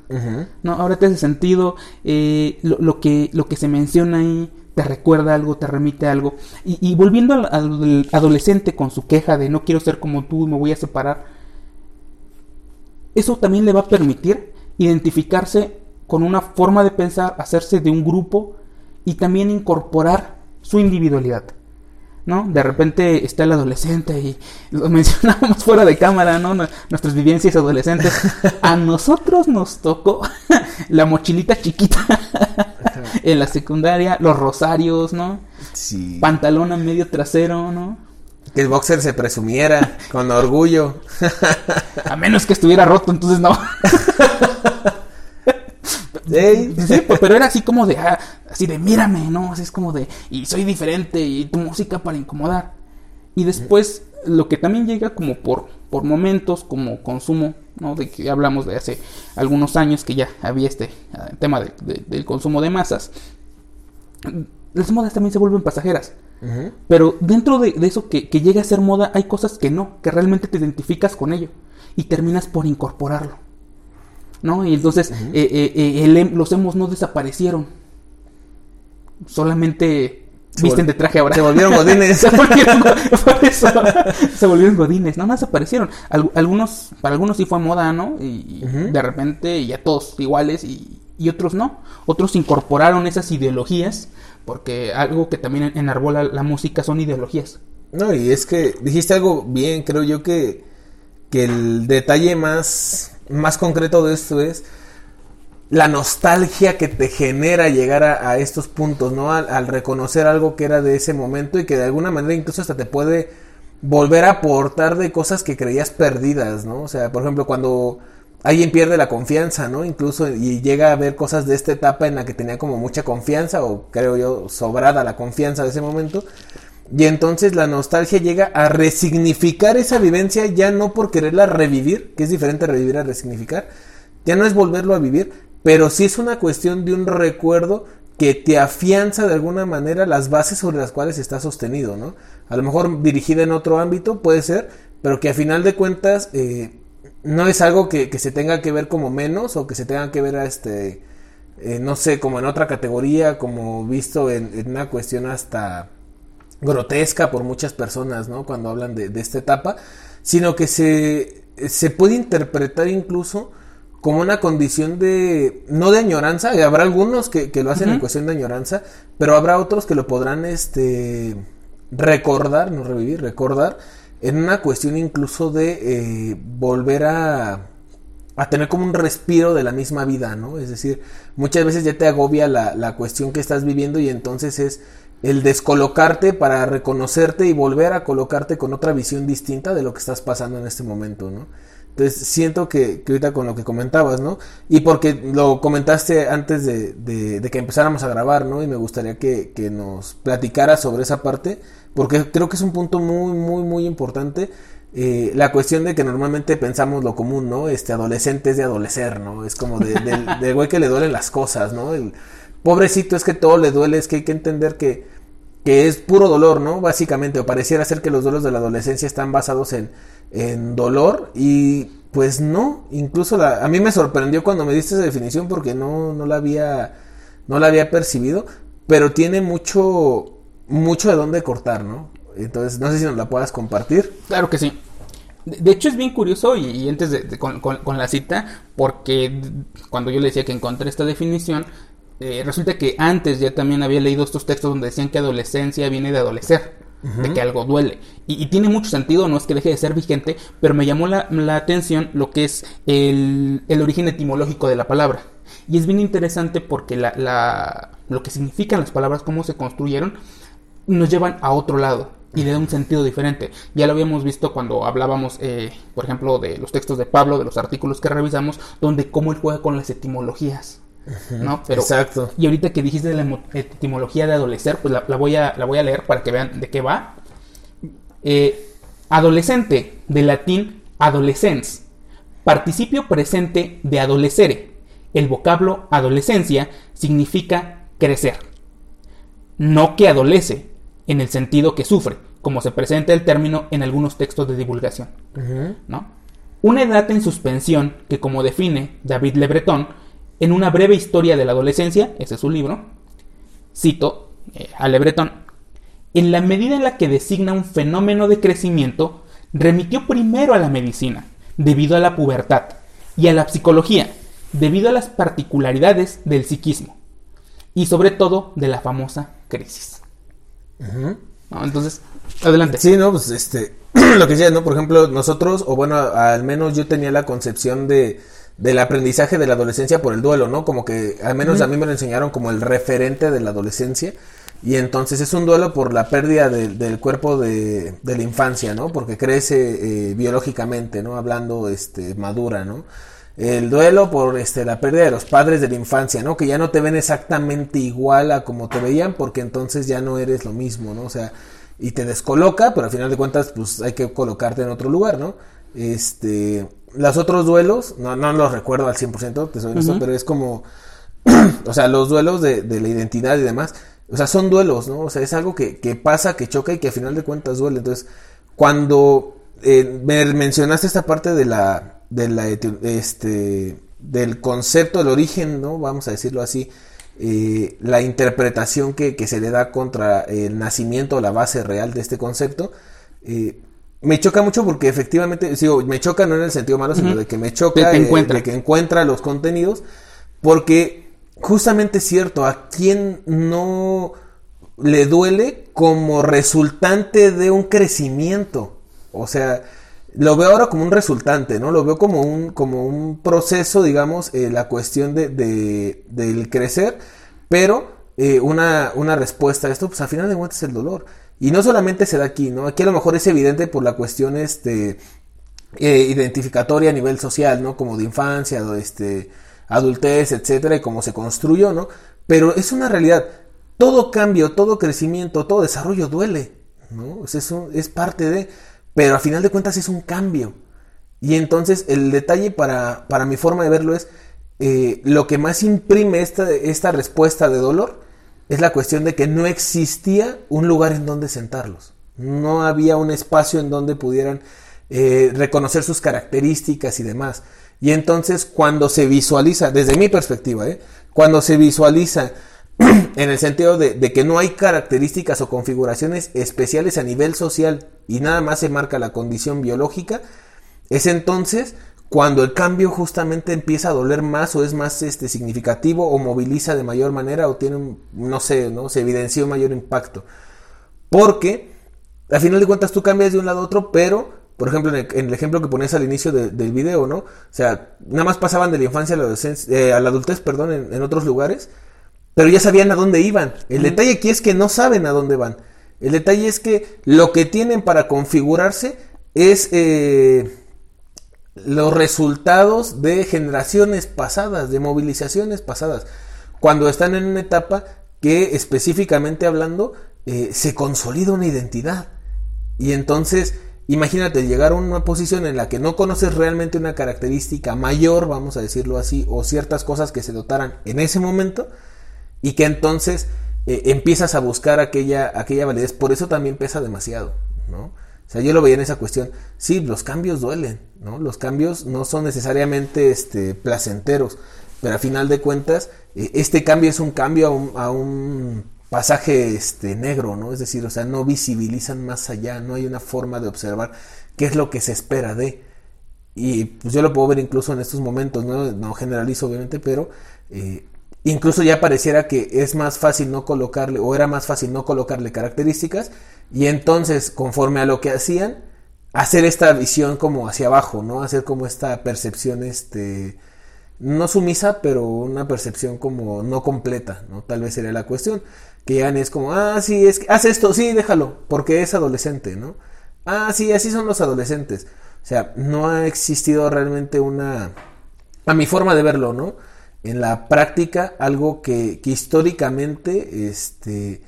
A: ¿no? Ahora te hace sentido eh, lo, que, lo que se menciona ahí. Te recuerda algo, te remite algo. Y, volviendo al, adolescente con su queja de no quiero ser como tú, me voy a separar. Eso también le va a permitir identificarse con una forma de pensar, hacerse de un grupo y también incorporar su individualidad. ¿no? De repente está el adolescente y lo *laughs* mencionamos fuera de cámara, ¿no? Nuestras vivencias adolescentes. A nosotros nos tocó *laughs* la mochilita chiquita en la secundaria, los rosarios, ¿no?
B: Sí.
A: Pantalón a medio trasero, ¿no?
B: Que el boxer se presumiera *laughs* con orgullo.
A: A menos que estuviera roto, entonces no. Sí, pues, pero era así como de, ah, así de, mírame, ¿no? Así es como de, y soy diferente, y tu música para incomodar. Y después, lo que también llega como por, por momentos, como consumo, ¿no? De que hablamos de hace algunos años que ya había este ah, tema del consumo de masas. Las modas también se vuelven pasajeras. Pero dentro de, eso que, que llega a ser moda, hay cosas que no, que realmente te identificas con ello. Y terminas por incorporarlo. ¿no? Y entonces eh, eh, eh, em, los hemos no desaparecieron. Solamente visten de traje ahora.
B: Se volvieron godines. *laughs*
A: se, volvieron, *laughs* se volvieron godines. No, no desaparecieron. algunos, para algunos sí fue moda, ¿no? Y, de repente ya todos iguales y, otros no. Otros incorporaron esas ideologías porque algo que también enarbola la música son ideologías.
B: No, y es que dijiste algo bien, creo yo que, que el detalle más más concreto de esto es la nostalgia que te genera llegar a, estos puntos, ¿no? Al, reconocer algo que era de ese momento y que de alguna manera incluso hasta te puede volver a aportar de cosas que creías perdidas, ¿no? O sea, por ejemplo, cuando alguien pierde la confianza, ¿no? Incluso y llega a ver cosas de esta etapa en la que tenía como mucha confianza o creo yo sobrada la confianza de ese momento y entonces la nostalgia llega a resignificar esa vivencia ya no por quererla revivir, que es diferente revivir a resignificar, ya no es volverlo a vivir, pero sí es una cuestión de un recuerdo que te afianza de alguna manera las bases sobre las cuales está sostenido, ¿no? A lo mejor dirigida en otro ámbito, puede ser, pero que a final de cuentas eh, no es algo que, se tenga que ver como menos o que se tenga que ver a este, eh, no sé, como en otra categoría, como visto en, una cuestión hasta grotesca por muchas personas, ¿no? Cuando hablan de, esta etapa, sino que se, se puede interpretar incluso como una condición de, no de añoranza, y habrá algunos que, lo hacen en cuestión de añoranza, pero habrá otros que lo podrán este, recordar, no revivir, recordar, en una cuestión incluso de eh, volver a, a tener como un respiro de la misma vida, ¿no? Es decir, muchas veces ya te agobia la, la cuestión que estás viviendo y entonces es el descolocarte para reconocerte y volver a colocarte con otra visión distinta de lo que estás pasando en este momento, ¿no? Entonces siento que, que, ahorita con lo que comentabas, ¿no? Y porque lo comentaste antes de, de, que empezáramos a grabar, ¿no? Y me gustaría que, nos platicara sobre esa parte, porque creo que es un punto muy, muy, muy importante. Eh, la cuestión de que normalmente pensamos lo común, ¿no? Este adolescente es de adolecer, ¿no? Es como de, del, güey que le duelen las cosas, ¿no? El pobrecito es que todo le duele, es que hay que entender que, que es puro dolor, ¿no? Básicamente, o pareciera ser que los duelos de la adolescencia están basados en en dolor y pues no, incluso la, a mí me sorprendió cuando me diste esa definición porque no, no la había no la había percibido, pero tiene mucho mucho de dónde cortar, ¿no? Entonces, no sé si nos la puedas compartir.
A: Claro que sí. De hecho es bien curioso y, antes de, con, con, la cita, porque cuando yo le decía que encontré esta definición, eh, resulta que antes ya también había leído estos textos donde decían que adolescencia viene de adolecer de que algo duele. Y, tiene mucho sentido, no es que deje de ser vigente, pero me llamó la, atención lo que es el, origen etimológico de la palabra. Y es bien interesante porque la, lo que significan las palabras, cómo se construyeron, nos llevan a otro lado y le da un sentido diferente. Ya lo habíamos visto cuando hablábamos, eh, por ejemplo, de los textos de Pablo, de los artículos que revisamos, donde cómo él juega con las etimologías. ¿No? Pero,
B: Exacto.
A: Y ahorita que dijiste de la etimología de adolecer, pues la, voy, a, la voy a leer para que vean de qué va. Eh, adolescente, de latín adolescens. Participio presente de adolecere. El vocablo adolescencia significa crecer. No que adolece, en el sentido que sufre, como se presenta el término en algunos textos de divulgación. ¿no? Una edad en suspensión que, como define David Le Breton, en una breve historia de la adolescencia, ese es su libro, cito eh, a Le Breton, en la medida en la que designa un fenómeno de crecimiento, remitió primero a la medicina, debido a la pubertad, y a la psicología, debido a las particularidades del psiquismo, y sobre todo de la famosa crisis. entonces, adelante.
B: Sí, no, pues este, *clears throat* lo que decía, ¿no? Por ejemplo, nosotros, o bueno, al menos yo tenía la concepción de del aprendizaje de la adolescencia por el duelo, ¿no? Como que al menos a mí me lo enseñaron como el referente de la adolescencia. Y entonces es un duelo por la pérdida del cuerpo de, de, la infancia, ¿no? Porque crece eh, biológicamente, ¿no? Hablando, este, madura, ¿no? El duelo por este, la pérdida de los padres de la infancia, ¿no? Que ya no te ven exactamente igual a como te veían porque entonces ya no eres lo mismo, ¿no? O sea, y te descoloca, pero al final de cuentas, pues hay que colocarte en otro lugar, ¿no? Este, los otros duelos, no, no los recuerdo al 100%, te soy honesto, pero es como, *clears throat* o sea, los duelos de, la identidad y demás, o sea, son duelos, ¿no? O sea, es algo que, que pasa, que choca y que al final de cuentas duele. Entonces, cuando eh, me mencionaste esta parte de la, de la, este, del concepto, del origen, ¿no? Vamos a decirlo así, eh, la interpretación que, que, se le da contra el nacimiento la base real de este concepto, eh, me choca mucho porque efectivamente, digo, me choca no en el sentido malo, sino de que me choca
A: de, encuentra.
B: que encuentra los contenidos, porque justamente es cierto, a quien no le duele como resultante de un crecimiento, o sea, lo veo ahora como un resultante, ¿no? Lo veo como un, como un proceso, digamos, eh, la cuestión de, de, del crecer, pero eh, una, una respuesta a esto, pues al final de cuentas es el dolor. Y no solamente se da aquí, ¿no? Aquí a lo mejor es evidente por la cuestión este, eh, identificatoria a nivel social, ¿no? Como de infancia, este, adultez, etcétera, y cómo se construyó, ¿no? Pero es una realidad. Todo cambio, todo crecimiento, todo desarrollo duele, ¿no? Es, es parte de. Pero a final de cuentas es un cambio. Y entonces el detalle para, para mi forma de verlo es eh, lo que más imprime esta, esta respuesta de dolor es la cuestión de que no existía un lugar en donde sentarlos. No había un espacio en donde pudieran eh, reconocer sus características y demás. Y entonces cuando se visualiza, desde mi perspectiva, ¿eh? cuando se visualiza *clears throat* en el sentido de, de, que no hay características o configuraciones especiales a nivel social y nada más se marca la condición biológica, es entonces cuando el cambio justamente empieza a doler más o es más este, significativo o moviliza de mayor manera o tiene, no sé, ¿no? se evidencia un mayor impacto. Porque, al final de cuentas, tú cambias de un lado a otro, pero, por ejemplo, en el, ejemplo que ponías al inicio del video, ¿no? O sea, nada más pasaban de la infancia a la, adolescencia, eh, a la adultez, perdón, en, otros lugares, pero ya sabían a dónde iban. El detalle aquí es que no saben a dónde van. El detalle es que lo que tienen para configurarse es... Eh, los resultados de generaciones pasadas, de movilizaciones pasadas, cuando están en una etapa que específicamente hablando eh, se consolida una identidad. Y entonces, imagínate llegar a una posición en la que no conoces realmente una característica mayor, vamos a decirlo así, o ciertas cosas que se dotaran en ese momento, y que entonces eh, empiezas a buscar aquella, aquella validez. Por eso también pesa demasiado, ¿no? O sea, yo lo veía en esa cuestión. Sí, los cambios duelen, ¿no? Los cambios no son necesariamente este, placenteros, pero a final de cuentas, eh, este cambio es un cambio a un, pasaje este, negro, ¿no? Es decir, o sea, no visibilizan más allá, no hay una forma de observar qué es lo que se espera de. Y pues yo lo puedo ver incluso en estos momentos, no, no generalizo obviamente, pero eh, incluso ya pareciera que es más fácil no colocarle, o era más fácil no colocarle características y entonces, conforme a lo que hacían, hacer esta visión como hacia abajo, ¿no? Hacer como esta percepción, este, no sumisa, pero una percepción como no completa, ¿no? Tal vez sería la cuestión. Que ya es como, ah, sí, es que, haz esto, sí, déjalo, porque es adolescente, ¿no? Ah, sí, así son los adolescentes. O sea, no ha existido realmente una, a mi forma de verlo, ¿no? En la práctica, algo que, que históricamente, este,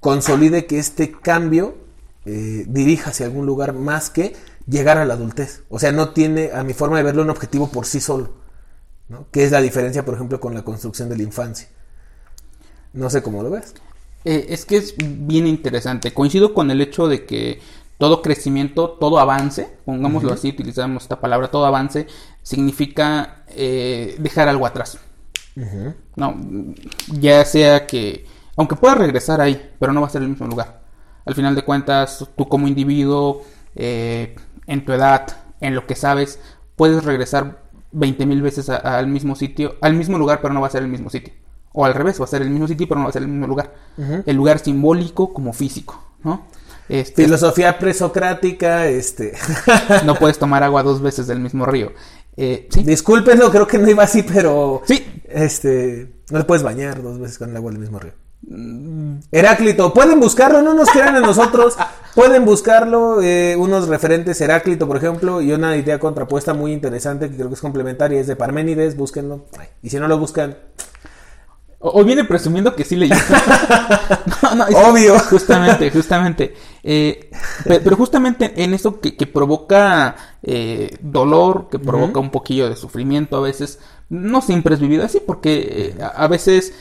B: consolide que este cambio eh, dirija hacia algún lugar más que llegar a la adultez. O sea, no tiene, a mi forma de verlo, un objetivo por sí solo. ¿no? Que es la diferencia, por ejemplo, con la construcción de la infancia. No sé cómo lo ves.
A: Eh, es que es bien interesante. Coincido con el hecho de que todo crecimiento, todo avance, pongámoslo así, utilizamos esta palabra, todo avance, significa eh, dejar algo atrás. No, ya sea que aunque puedas regresar ahí, pero no va a ser el mismo lugar. Al final de cuentas, tú como individuo, eh, en tu edad, en lo que sabes, puedes regresar 20.000 veces al mismo sitio, al mismo lugar, pero no va a ser el mismo sitio. O al revés, va a ser el mismo sitio, pero no va a ser el mismo lugar. El lugar simbólico como físico, ¿no?
B: Este, Filosofía presocrática, este. *laughs*
A: no puedes tomar agua dos veces del mismo río.
B: Eh, Discúlpenlo, creo que no iba así, pero. Sí. Este. No te puedes bañar dos veces con el agua del mismo río. Heráclito, pueden buscarlo, no nos crean a nosotros, pueden buscarlo, eh, unos referentes, Heráclito, por ejemplo, y una idea contrapuesta muy interesante que creo que es complementaria, es de Parménides, búsquenlo, y si no lo buscan...
A: O, viene presumiendo que sí le *laughs*
B: Obvio.
A: Justamente, justamente. Eh, pero, justamente en eso que, provoca eh, dolor, que provoca un poquillo de sufrimiento a veces, no siempre es vivido así, porque a veces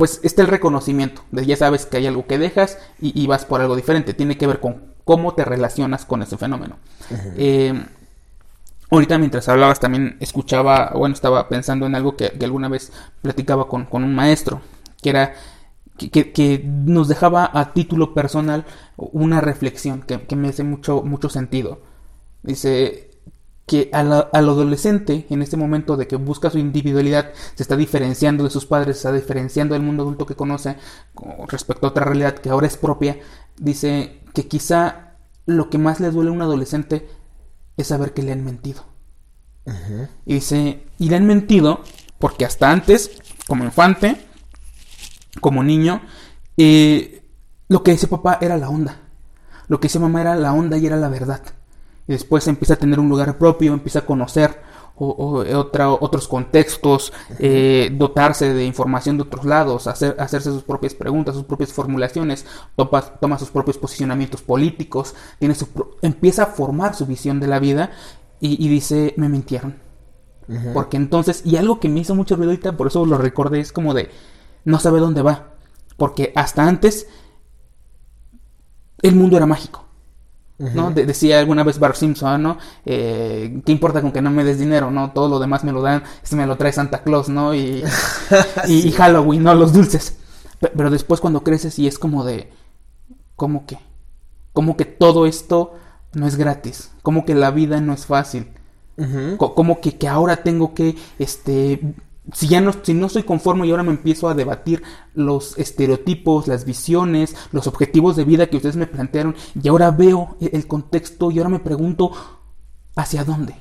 A: pues está el reconocimiento, de ya sabes que hay algo que dejas y, vas por algo diferente, tiene que ver con cómo te relacionas con ese fenómeno. Eh, ahorita mientras hablabas también escuchaba, bueno, estaba pensando en algo que, alguna vez platicaba con, un maestro, que era que, nos dejaba a título personal una reflexión que, que me hace mucho, mucho sentido. Dice, que al, adolescente, en este momento de que busca su individualidad, se está diferenciando de sus padres, se está diferenciando del mundo adulto que conoce respecto a otra realidad que ahora es propia, dice que quizá lo que más le duele a un adolescente es saber que le han mentido. Y dice, y le han mentido porque hasta antes, como infante, como niño, eh, lo que decía papá era la onda. Lo que decía mamá era la onda y era la verdad y después empieza a tener un lugar propio, empieza a conocer otros contextos, eh, dotarse de información de otros lados, hacer, hacerse sus propias preguntas, sus propias formulaciones, toma, sus propios posicionamientos políticos, tiene su, empieza a formar su visión de la vida y, dice, me mintieron. Porque entonces, y algo que me hizo mucho ruido ahorita, por eso lo recordé, es como de, no sabe dónde va. Porque hasta antes el mundo era mágico. ¿No? De- decía alguna vez Bart Simpson, ¿no? Eh, ¿Qué importa con que no me des dinero, no? Todo lo demás me lo dan, este me lo trae Santa Claus, ¿no? Y, *laughs* y, y Halloween, ¿no? Los dulces. Pe- Pero después cuando creces y es como de... ¿Cómo que? Como que todo esto no es gratis. Como que la vida no es fácil. Co- como que, que ahora tengo que, este, si ya no, si no soy conforme y ahora me empiezo a debatir los estereotipos, las visiones, los objetivos de vida que ustedes me plantearon, y ahora veo e- el contexto y ahora me pregunto hacia dónde.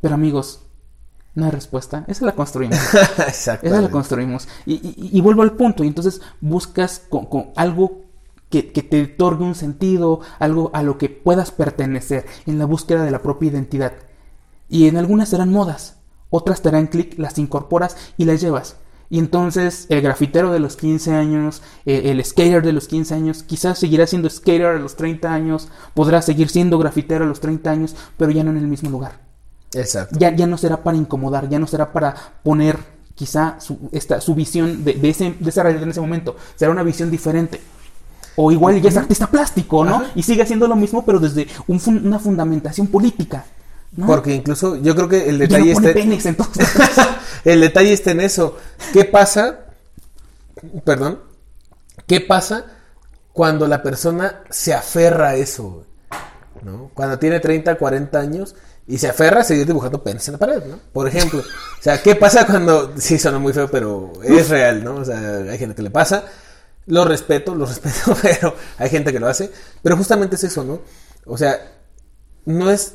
A: Pero amigos, no hay respuesta, esa la construimos. *laughs* Esa la construimos. Y, y- y vuelvo al punto. Y entonces buscas con, con algo que, que te otorgue un sentido, algo a lo que puedas pertenecer en la búsqueda de la propia identidad. Y en algunas serán modas, otras te harán clic, las incorporas y las llevas. Y entonces el grafitero de los 15 años, eh, el skater de los 15 años, quizás seguirá siendo skater a los 30 años, podrá seguir siendo grafitero a los 30 años, pero ya no en el mismo lugar
B: Exacto.
A: ya, ya no será para incomodar, ya no será para poner quizá su, esta, su visión de, de ese, de esa realidad en ese momento. Será una visión diferente. O igual ya es artista plástico, ¿no?
B: Ajá.
A: Y sigue haciendo lo mismo, pero desde un una fundamentación política. ¿No?
B: Porque incluso yo creo que el
A: no
B: detalle
A: pone
B: está...
A: entonces. *laughs*
B: el detalle está en eso. ¿Qué pasa? Perdón. ¿Qué pasa cuando la persona se aferra a eso? ¿No? Cuando tiene 30, 40 años y se aferra a seguir dibujando penes en la pared, ¿no? Por ejemplo. O sea, ¿qué pasa cuando... *laughs* Sí, suena muy feo, pero es real, ¿no? O sea, hay gente que le pasa. Lo respeto, lo respeto, *laughs* pero hay gente que lo hace. Pero justamente es eso, ¿no? O sea, no es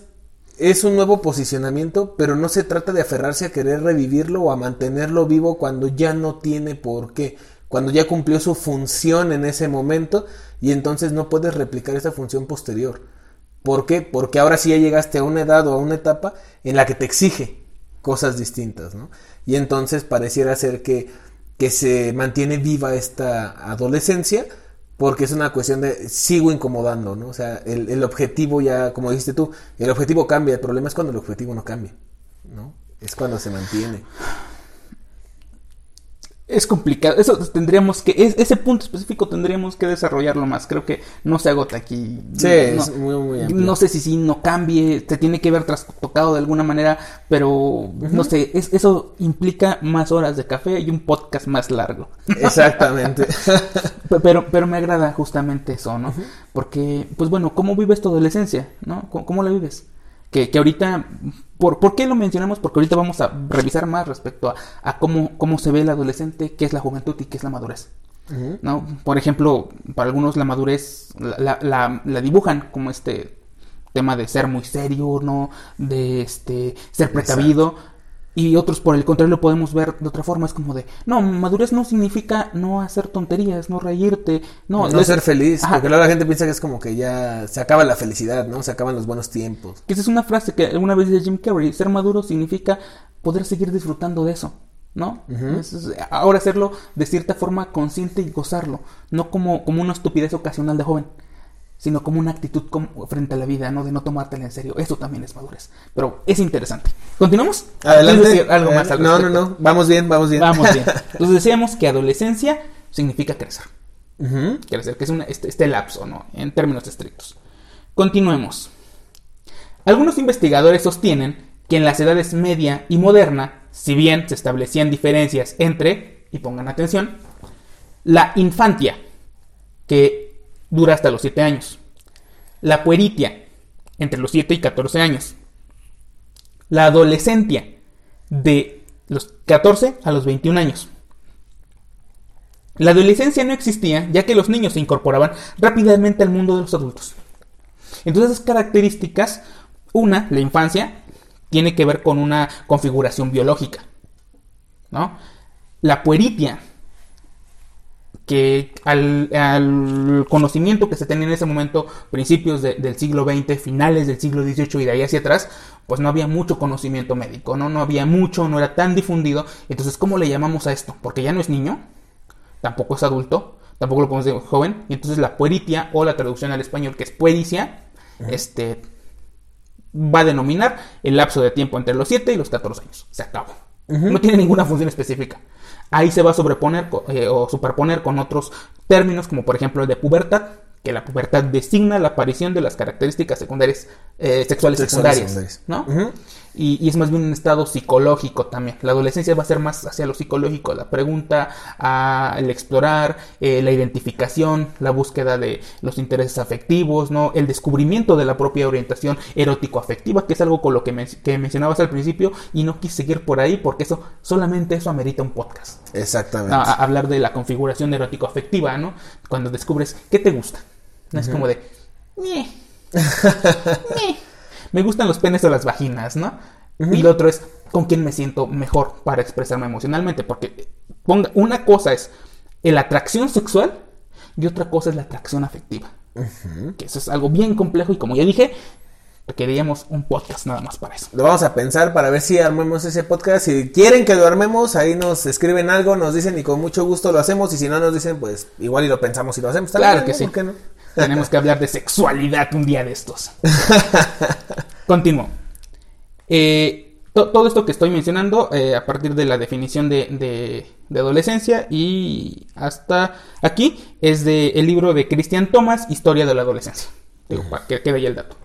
B: es un nuevo posicionamiento, pero no se trata de aferrarse a querer revivirlo o a mantenerlo vivo cuando ya no tiene por qué, cuando ya cumplió su función en ese momento y entonces no puedes replicar esa función posterior. ¿Por qué? Porque ahora sí ya llegaste a una edad o a una etapa en la que te exige cosas distintas, ¿no? Y entonces pareciera ser que, que se mantiene viva esta adolescencia porque es una cuestión de sigo incomodando, ¿no? O sea, el, el objetivo ya, como dijiste tú, el objetivo cambia, el problema es cuando el objetivo no cambia, ¿no? Es cuando se mantiene.
A: Es complicado. Eso tendríamos que, es- ese punto específico tendríamos que desarrollarlo más. Creo que no se agota aquí.
B: Sí,
A: No-
B: es muy, muy amplio.
A: No sé si sí no cambie, se tiene que ver trastocado de alguna manera, pero no sé, es- eso implica más horas de café y un podcast más largo.
B: Exactamente. *laughs*
A: Pe- Pero, pero me agrada justamente eso, ¿no? Porque, pues bueno, ¿cómo vives tu adolescencia? ¿No? ¿Cómo, cómo la vives? Que, que ahorita, ¿por, ¿por qué lo mencionamos? Porque ahorita vamos a revisar más respecto a, a cómo, cómo se ve el adolescente, qué es la juventud y qué es la madurez. ¿no? Por ejemplo, para algunos la madurez la, la- la- la dibujan como este tema de ser muy serio, ¿no? De este ser precavido. Y otros, por el contrario, lo podemos ver de otra forma. Es como de, no, madurez no significa no hacer tonterías, no reírte, no,
B: No, ser feliz,
A: Ajá.
B: porque luego la gente piensa que es como que ya se acaba la felicidad, ¿no? Se acaban los buenos tiempos.
A: Que esa es una frase que alguna vez dice Jim Carrey. Ser maduro significa poder seguir disfrutando de eso, ¿no? Es- ahora hacerlo de cierta forma consciente y gozarlo. No como, como una estupidez ocasional de joven, sino como una actitud como- frente a la vida, ¿no? De no tomártela en serio. Eso también es madurez. Pero es interesante. ¿Continuamos?
B: Adelante.
A: ¿Quieres decir algo más al
B: no, no, no. Vamos bien, vamos bien.
A: Vamos bien. *laughs* Entonces decíamos que adolescencia significa crecer.
B: Ujú.
A: Crecer, que es una- este, este lapso, ¿no? En términos estrictos. Continuemos. Algunos investigadores sostienen que en las edades media y moderna, si bien se establecían diferencias entre, y pongan atención, la infantia, que dura hasta los 7 años, la pueritia, entre los 7 y 14 años, la adolescencia, de los 14 a los 21 años, la adolescencia no existía ya que los niños se incorporaban rápidamente al mundo de los adultos. Entonces esas características, una, la infancia, tiene que ver con una configuración biológica. ¿no? La pueritia, que al, al conocimiento que se tenía en ese momento, principios de- del siglo XX, finales del siglo XVIII y de ahí hacia atrás, pues no había mucho conocimiento médico, ¿no? No había mucho, no era tan difundido. Entonces, ¿cómo le llamamos a esto? Porque ya no es niño, tampoco es adulto, tampoco lo podemos decir joven, y entonces la pueritia o la traducción al español que es puericia, este va a denominar el lapso de tiempo entre los 7 y los 14 años. Se acabó. No tiene ninguna función específica. Ahí se va a sobreponer eh, o superponer con otros términos, como por ejemplo el de pubertad, que la pubertad designa la aparición de las características secundarias, eh, sexuales,
B: Sexuales
A: secundarias,
B: secundarias.
A: ¿no? Y, y es más bien un estado psicológico también. La adolescencia va a ser más hacia lo psicológico, la pregunta, a el explorar, eh, la identificación, la búsqueda de los intereses afectivos, ¿no? El descubrimiento de la propia orientación erótico-afectiva, que es algo con lo que, men- que mencionabas al principio, y no quise seguir por ahí porque eso, solamente eso amerita un podcast.
B: Exactamente.
A: A- a- hablar de la configuración erótico-afectiva, ¿no? Cuando descubres qué te gusta. No es como de... "Meh, *laughs* meh". Me gustan los penes o las vaginas, ¿no? Y lo otro es con quién me siento mejor para expresarme emocionalmente. Porque ponga, una cosa es la atracción sexual y otra cosa es la atracción afectiva. Que eso es algo bien complejo y como ya dije, requeríamos un podcast nada más para eso.
B: Lo vamos a pensar para ver si armemos ese podcast. Si quieren que lo armemos, ahí nos escriben algo, nos dicen y con mucho gusto lo hacemos. Y si no nos dicen, pues igual y lo pensamos y lo hacemos.
A: Claro que
B: ¿no?
A: sí.
B: ¿Por qué no?
A: Tenemos que hablar de sexualidad un día de estos. *laughs* Continúo. Eh, to- todo esto que estoy mencionando eh, a partir de la definición de, de- de adolescencia y hasta aquí es del el libro de Christian Thomas, Historia de la Adolescencia. Digo, para que quede ya el dato.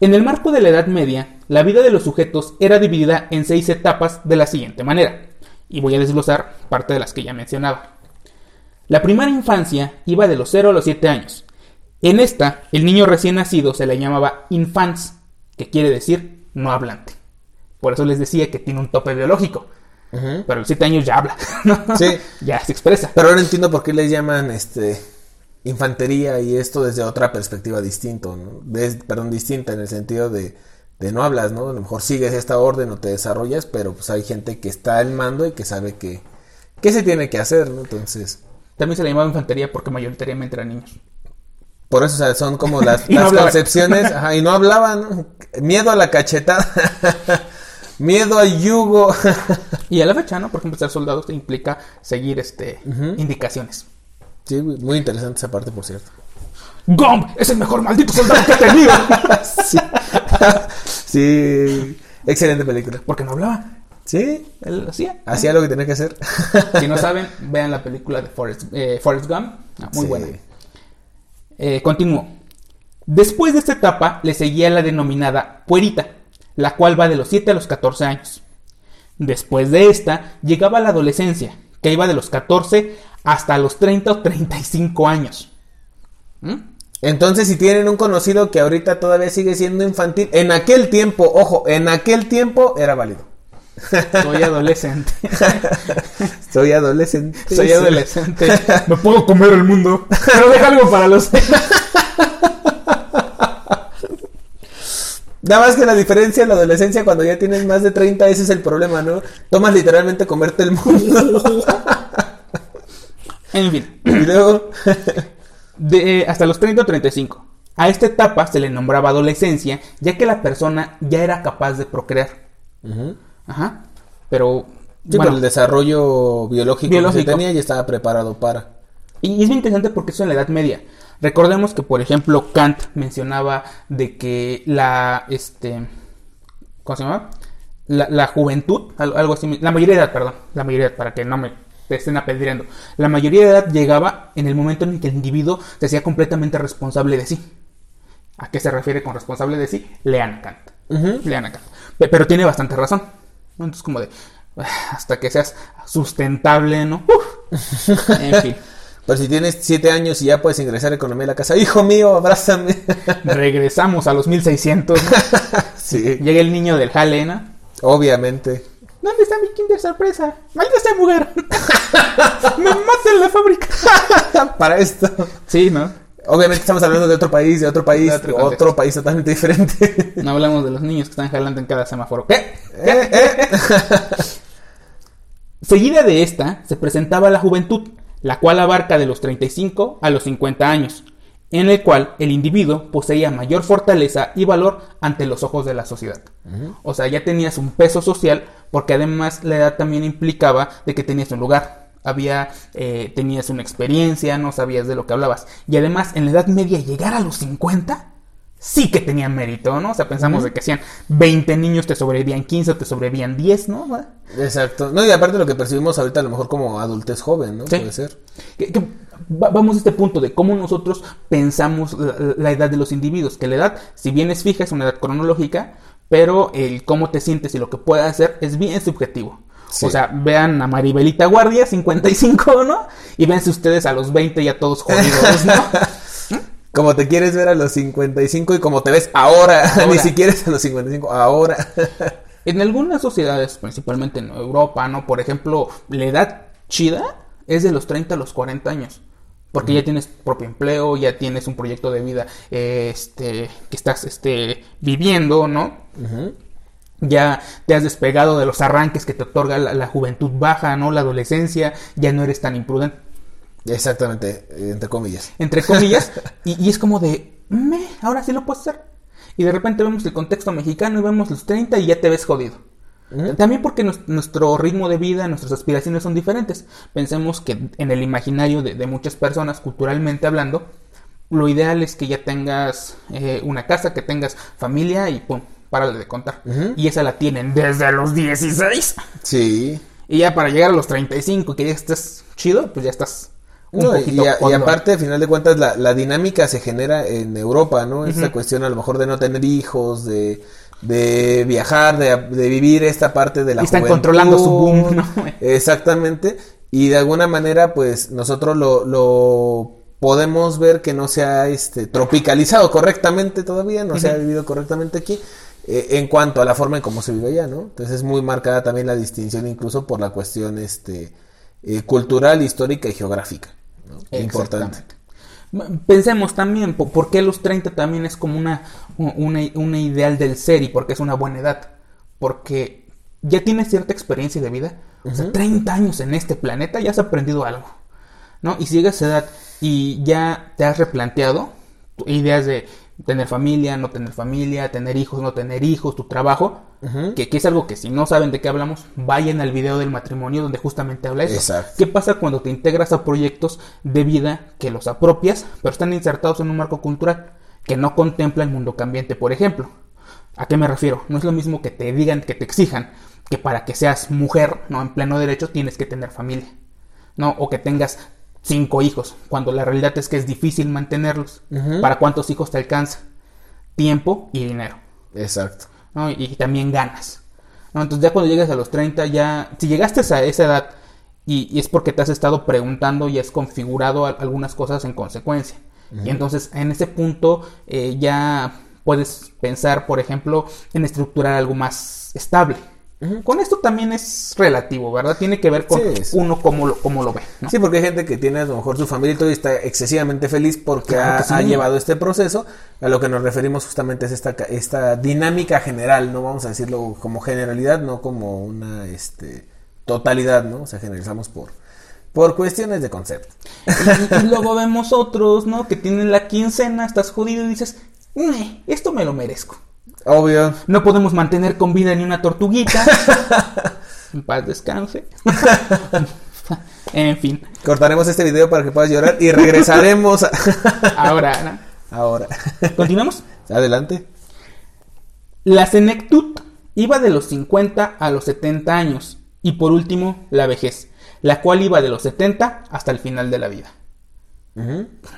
A: En el marco de la Edad Media, la vida de los sujetos era dividida en seis etapas de la siguiente manera, y voy a desglosar parte de las que ya mencionaba. La primera infancia iba de los 0 a los 7 años. En esta, el niño recién nacido se le llamaba infans, que quiere decir no hablante. Por eso les decía que tiene un tope biológico. Pero a los 7 años ya habla. *laughs* ¿no?
B: Sí.
A: ya se expresa.
B: Pero ahora entiendo por qué les llaman este infantería y esto desde otra perspectiva distinto, ¿no? Des- perdón, distinta en el sentido de, de no hablas, ¿no? A lo mejor sigues esta orden o te desarrollas, pero pues hay gente que está al mando y que sabe que qué se tiene que hacer, ¿no? Entonces,
A: También se le llamaba infantería porque mayoritariamente eran niños.
B: Por eso o sea, son como *laughs* las,
A: no
B: las concepciones, *laughs* ajá, y no hablaban, miedo a la cachetada, *laughs* miedo al yugo.
A: Y a la fecha, ¿no? Por ejemplo, ser soldado te implica seguir este indicaciones.
B: sí, muy interesante esa parte, por cierto.
A: ¡Gump! ¡Es el mejor maldito soldado que he tenido!
B: sí. sí, excelente película.
A: porque no hablaba.
B: Sí,
A: Él hacía.
B: hacía lo que tenía que hacer.
A: Si no saben, vean la película de Forrest, eh, Forrest Gump. Ah, muy
B: Sí.
A: buena. Eh, continúo. Después de esta etapa le seguía la denominada puerita, la cual va de los 7 a los 14 años. Después de esta llegaba la adolescencia, que iba de los 14 hasta los 30 o 35 años. ¿Mm?
B: Entonces, si tienen un conocido que ahorita todavía sigue siendo infantil, en aquel tiempo, ojo, en aquel tiempo era válido.
A: Soy adolescente. *laughs*
B: Soy adolescente.
A: Soy adolescente. Me puedo comer el mundo. Pero deja algo para los
B: Nada más que la diferencia en la adolescencia, cuando ya tienes más de 30, ese es el problema, ¿no? Tomas literalmente comerte el mundo. *laughs*
A: En fin.
B: y luego,
A: De, hasta los 30 o 35. A esta etapa se le nombraba adolescencia, ya que la persona ya era capaz de procrear. Ajá. Pero.
B: sí,
A: bueno,
B: el desarrollo biológico,
A: Biológico.
B: que tenía y estaba preparado para.
A: y es bien interesante porque eso en la Edad Media. Recordemos que, por ejemplo, Kant mencionaba de que la. Este. ¿Cómo se llama? La, la juventud, al- algo así. La mayoría de edad, perdón. La mayoría de edad, para que no me te estén apedreando. La mayoría de edad llegaba en el momento en que el individuo se hacía completamente responsable de sí. ¿A qué se refiere con responsable de sí? Lean a Kant.
B: Ujú.
A: Lean a Kant. Pe- Pero tiene bastante razón. ¿No? Entonces, como de. ah, Hasta que seas sustentable, ¿no? *laughs* Uf. En fin.
B: Pero si tienes 7 años y ya puedes ingresar a economía de la casa, hijo mío, abrázame. *laughs*
A: Regresamos a los 1600. ¿no? *laughs*
B: sí,
A: Llega el niño del jale, ¿no?
B: obviamente.
A: ¿Dónde está mi kinder sorpresa? ¡Maldita sea mujer! ¡Me mata en la fábrica!
B: para esto.
A: Sí, ¿no?
B: Obviamente estamos hablando de otro país, de otro país,
A: De otro
B: país totalmente diferente. *laughs*
A: No hablamos de los niños que están jalando en cada semáforo. ¿Qué?
B: Eh, eh. *laughs*
A: Seguida de esta se presentaba la juventud, la cual abarca de los 35 a los 50 años, en el cual el individuo poseía mayor fortaleza y valor ante los ojos de la sociedad. O sea, ya tenías un peso social porque además la edad también implicaba de que tenías un lugar. Había, eh, tenías una experiencia, no sabías de lo que hablabas. Y además, en la Edad Media, llegar a los 50 sí que tenían mérito, ¿no? O sea, pensamos de que hacían 20 niños, te sobrevivían 15 o te sobrevivían 10, ¿no?
B: Exacto. No, y aparte lo que percibimos ahorita a lo mejor como adultez joven, ¿no?
A: Sí.
B: Puede ser.
A: Que- que vamos a este punto de cómo nosotros pensamos la, edad de los individuos, que la edad, si bien es fija, es una edad cronológica, pero el cómo te sientes y lo que puedes hacer es bien subjetivo. O sea, vean a Maribelita Guardia, 55, ¿no? Y véanse ustedes a los 20 ya todos jodidos, ¿no? *laughs*
B: Como te quieres ver a los 55 y como te ves ahora, *laughs* ni siquiera es a los 55, ahora. *laughs*
A: en algunas sociedades, principalmente en Europa, ¿no? Por ejemplo, la edad chida es de los 30 a los 40 años. Porque ya tienes propio empleo, ya tienes un proyecto de vida este, que estás este, viviendo, ¿no? Ya te has despegado de los arranques que te otorga la, juventud baja, ¿no? La adolescencia, ya no eres tan imprudente.
B: Exactamente, entre comillas.
A: Entre comillas, *laughs* y, es como de, me, ahora sí lo puedes hacer. Y de repente vemos el contexto mexicano y vemos los 30 y ya te ves jodido. También porque nuestro ritmo de vida, nuestras aspiraciones son diferentes. Pensemos que en el imaginario de, muchas personas, culturalmente hablando, lo ideal es que ya tengas eh, una casa, que tengas familia y pum, párale de contar. Y esa la tienen desde los 16.
B: Sí.
A: Y ya para llegar a los 35, que ya estés chido, pues ya estás
B: un poquito y, aparte, al final de cuentas, la, dinámica se genera en Europa, ¿no? Esta cuestión a lo mejor de no tener hijos, de de viajar, de, vivir esta parte de la
A: y están controlando su boom, ¿no?
B: Exactamente. Y de alguna manera, pues nosotros lo, lo podemos ver que no se ha este, tropicalizado correctamente todavía, no se ha vivido correctamente aquí. Eh, en cuanto a la forma en cómo se vive allá, ¿no? Entonces es muy marcada también la distinción incluso por la cuestión este, eh, cultural, histórica y geográfica. ¿no? Importante.
A: Pensemos también, ¿por qué los 30 también es como una, una, ideal del ser y porque es una buena edad? Porque ya tienes cierta experiencia de vida. O sea, 30 años en este planeta ya has aprendido algo. ¿No? Y si llegas a esa edad y ya te has replanteado ideas de tener familia, no tener familia, tener hijos, no tener hijos, tu trabajo, que, es algo que si no saben de qué hablamos, vayan al video del matrimonio donde justamente habla eso. ¿Qué pasa cuando te integras a proyectos de vida que los apropias, pero están insertados en un marco cultural que no contempla el mundo cambiante, por ejemplo? ¿A qué me refiero? No es lo mismo que te digan, que te exijan que para que seas mujer, no en pleno derecho, tienes que tener familia. ¿no? O que tengas cinco hijos, cuando la realidad es que es difícil mantenerlos. ¿Para cuántos hijos te alcanza? Tiempo y dinero.
B: Exacto.
A: Y, también ganas. Entonces ya cuando llegas a los 30, ya, si llegaste a esa edad y, es porque te has estado preguntando y has configurado algunas cosas en consecuencia. Y entonces en ese punto eh, ya puedes pensar, por ejemplo, en estructurar algo más estable. Con esto también es relativo, ¿verdad? Tiene que ver con uno cómo lo, cómo lo ve.
B: Sí, porque hay gente que tiene a lo mejor su familia y todo y está excesivamente feliz porque ha, llevado este proceso. A lo que nos referimos justamente es esta, esta dinámica general, no vamos a decirlo como generalidad, no como una este, totalidad, ¿no? O sea, generalizamos por, por cuestiones de concepto.
A: Y, *laughs* luego vemos otros, ¿no? Que tienen la quincena, estás jodido y dices, esto me lo merezco.
B: Obvio.
A: No podemos mantener con vida ni una tortuguita. en *laughs* paz descanse. *laughs* en fin.
B: Cortaremos este video para que puedas llorar y regresaremos. *laughs*
A: Ahora, ¿no?
B: Ahora.
A: ¿Continuamos?
B: Adelante.
A: La senectud iba de los 50 a los 70 años. Y por último, la vejez, la cual iba de los 70 hasta el final de la vida.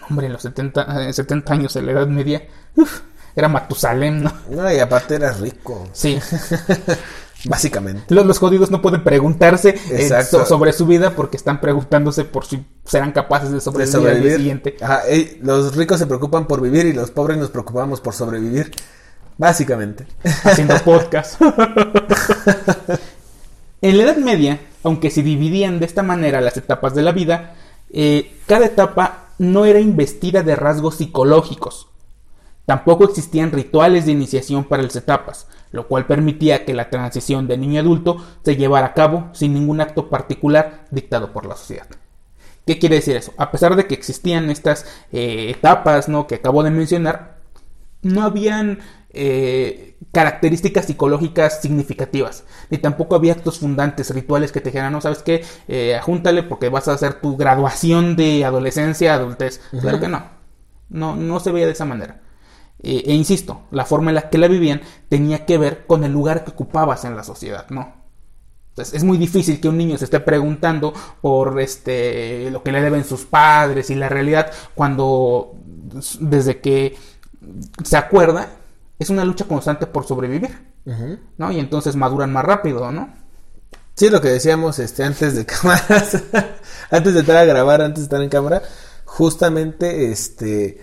A: Hombre, en los 70, 70 eh, años en la Edad Media. Uf, era Matusalem, ¿no?
B: No, y aparte era rico.
A: Sí. *laughs*
B: Básicamente.
A: Los, jodidos no pueden preguntarse eh, sobre su vida porque están preguntándose por si serán capaces de sobrevivir, al día siguiente.
B: los ricos se preocupan por vivir y los pobres nos preocupamos por sobrevivir. Básicamente.
A: Haciendo *laughs* podcast. en la Edad Media, aunque se dividían de esta manera las etapas de la vida, eh, cada etapa no era investida de rasgos psicológicos Tampoco existían rituales de iniciación para las etapas, lo cual permitía que la transición de niño a adulto se llevara a cabo sin ningún acto particular dictado por la sociedad. ¿Qué quiere decir eso? A pesar de que existían estas eh, etapas ¿no? que acabo de mencionar, no habían eh, características psicológicas significativas, ni tampoco había actos fundantes, rituales que te dijeran, no sabes qué, eh, ajúntale porque vas a hacer tu graduación de adolescencia a adultez. Claro que no. no, no se veía de esa manera. Eh, e insisto, la forma en la que la vivían tenía que ver con el lugar que ocupabas en la sociedad, ¿no? Entonces es muy difícil que un niño se esté preguntando por este lo que le deben sus padres y la realidad cuando desde que se acuerda es una lucha constante por sobrevivir, ¿no? Y entonces maduran más rápido, ¿no?
B: Sí, lo que decíamos este antes de *laughs* cámaras, antes de entrar a grabar, antes de estar en cámara, justamente este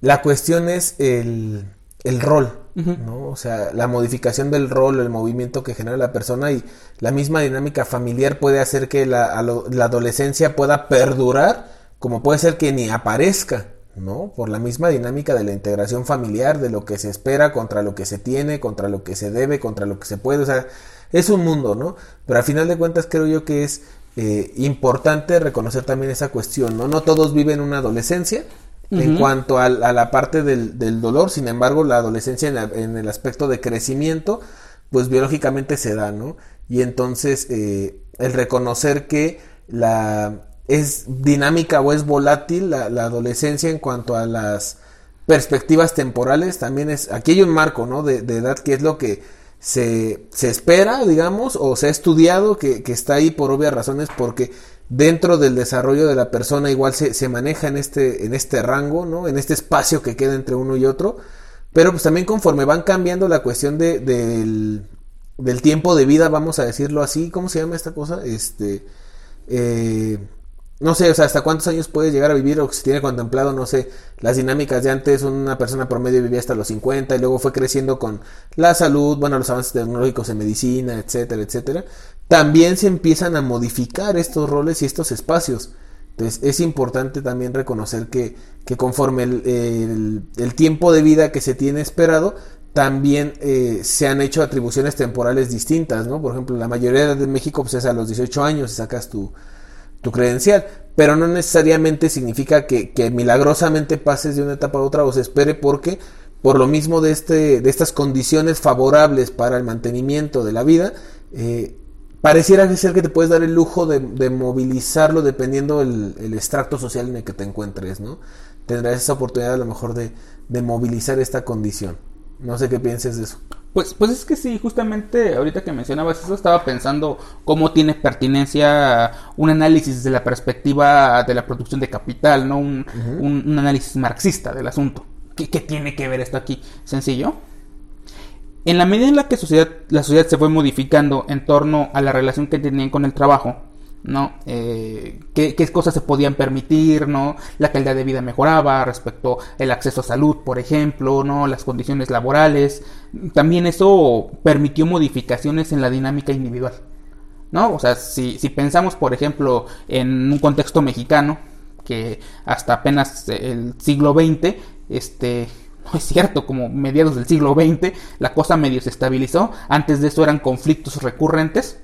B: la cuestión es el, el rol, ¿no? O sea, la modificación del rol, el movimiento que genera la persona y la misma dinámica familiar puede hacer que la, la adolescencia pueda perdurar, como puede ser que ni aparezca, ¿no? Por la misma dinámica de la integración familiar, de lo que se espera contra lo que se tiene, contra lo que se debe, contra lo que se puede, o sea, es un mundo, ¿no? Pero al final de cuentas creo yo que es eh, importante reconocer también esa cuestión, ¿no? No todos viven una adolescencia, en cuanto a, la parte del, dolor, sin embargo, la adolescencia en, el aspecto de crecimiento, pues biológicamente se da, ¿no? Y entonces eh, el reconocer que la es dinámica o es volátil la, adolescencia en cuanto a las perspectivas temporales, también es, aquí hay un marco, ¿no? De, edad que es lo que se, se, espera, digamos, o se ha estudiado que, que está ahí por obvias razones porque dentro del desarrollo de la persona igual se, se, maneja en este, en este rango, ¿no? En este espacio que queda entre uno y otro. Pero pues también conforme van cambiando la cuestión de, del, del tiempo de vida, vamos a decirlo así, ¿cómo se llama esta cosa? Este, eh, no sé, o sea, hasta cuántos años puede llegar a vivir o si tiene contemplado, no sé, las dinámicas de antes, una persona promedio vivía hasta los 50 y luego fue creciendo con la salud, bueno, los avances tecnológicos en medicina, etcétera, etcétera. También se empiezan a modificar estos roles y estos espacios. Entonces es importante también reconocer que, que conforme el, el, tiempo de vida que se tiene esperado, también eh, se han hecho atribuciones temporales distintas, ¿no? Por ejemplo, la mayoría de México pues es a los 18 años y sacas tu, tu credencial, pero no necesariamente significa que, que, milagrosamente pases de una etapa a otra o se espere porque por lo mismo de, este, de estas condiciones favorables para el mantenimiento de la vida, eh, pareciera ser que te puedes dar el lujo de, de movilizarlo dependiendo el, el, extracto social en el que te encuentres, ¿no? Tendrás esa oportunidad a lo mejor de, de movilizar esta condición. No sé qué pienses de eso.
A: Pues, pues es que sí, justamente ahorita que mencionabas eso, estaba pensando cómo tiene pertinencia un análisis desde la perspectiva de la producción de capital, ¿no? Un, un, análisis marxista del asunto. ¿Qué, ¿Qué, tiene que ver esto aquí? Sencillo. En la medida en la que sociedad, la sociedad se fue modificando en torno a la relación que tenían con el trabajo, ¿no? Eh, ¿qué, cosas se podían permitir, ¿no? La calidad de vida mejoraba respecto al acceso a salud, por ejemplo, ¿no? Las condiciones laborales. También eso permitió modificaciones en la dinámica individual, ¿no? O sea, si, si pensamos, por ejemplo, en un contexto mexicano, que hasta apenas el siglo XX, este, no es cierto, como mediados del siglo XX, la cosa medio se estabilizó. Antes de eso eran conflictos recurrentes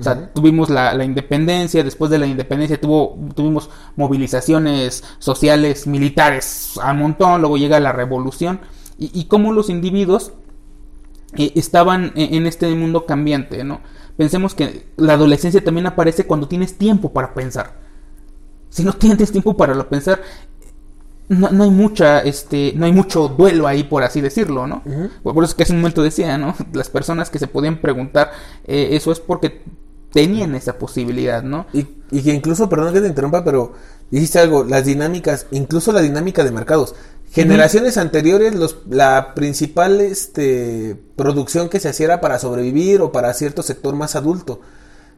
A: o sea, tuvimos la, independencia, después de la independencia tuvo, tuvimos movilizaciones sociales, militares a montón, luego llega la revolución y, y cómo los individuos eh, estaban en, en, este mundo cambiante, ¿no? Pensemos que la adolescencia también aparece cuando tienes tiempo para pensar. Si no tienes tiempo para lo pensar, no, no, hay mucha, este, no hay mucho duelo ahí, por así decirlo, ¿no? Por eso es que hace un momento decía, ¿no? *laughs* Las personas que se podían preguntar eh, eso es porque tenían esa posibilidad, ¿no?
B: Y, y, que incluso, perdón que te interrumpa, pero dijiste algo, las dinámicas, incluso la dinámica de mercados. Generaciones anteriores, los, la principal este, producción que se hacía era para sobrevivir o para cierto sector más adulto,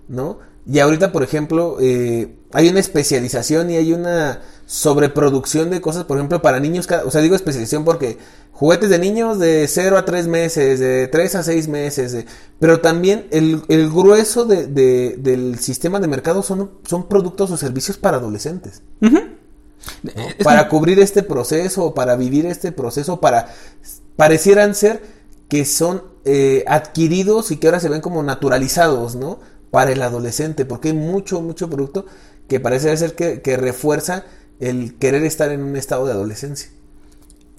B: ¿no? Y ahorita, por ejemplo, eh, hay una especialización y hay una sobreproducción de cosas, por ejemplo, para niños, o sea, digo especialización porque juguetes de niños de 0 a 3 meses, de 3 a 6 meses, pero también el, grueso de, del sistema de mercado son, son productos o servicios para adolescentes. Para cubrir este proceso, para vivir este proceso, para parecieran ser que son eh, adquiridos y que ahora se ven como naturalizados, ¿no? para el adolescente, porque hay mucho, mucho producto que parece ser que, refuerza el querer estar en un estado de adolescencia.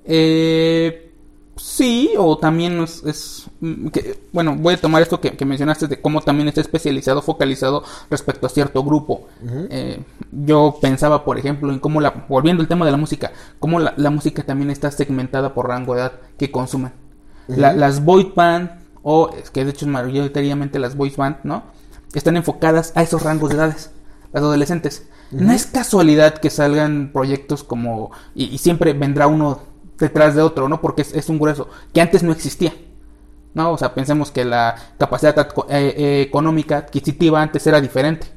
A: Eh, sí, o también es, mm, que, bueno, voy a tomar esto que, mencionaste de cómo también está especializado, focalizado respecto a cierto grupo. Eh, yo pensaba, por ejemplo, en cómo la, volviendo al tema de la música, cómo la, música también está segmentada por rango de edad que consumen. las boy band o es que de hecho mayoritariamente las voice band, ¿no? Están enfocadas a esos rangos de edades, las adolescentes. No es casualidad que salgan proyectos como, y, siempre vendrá uno detrás de otro, ¿no? Porque es, un grueso, que antes no existía. ¿no? O sea, pensemos que la capacidad eh, eh, económica adquisitiva antes era diferente.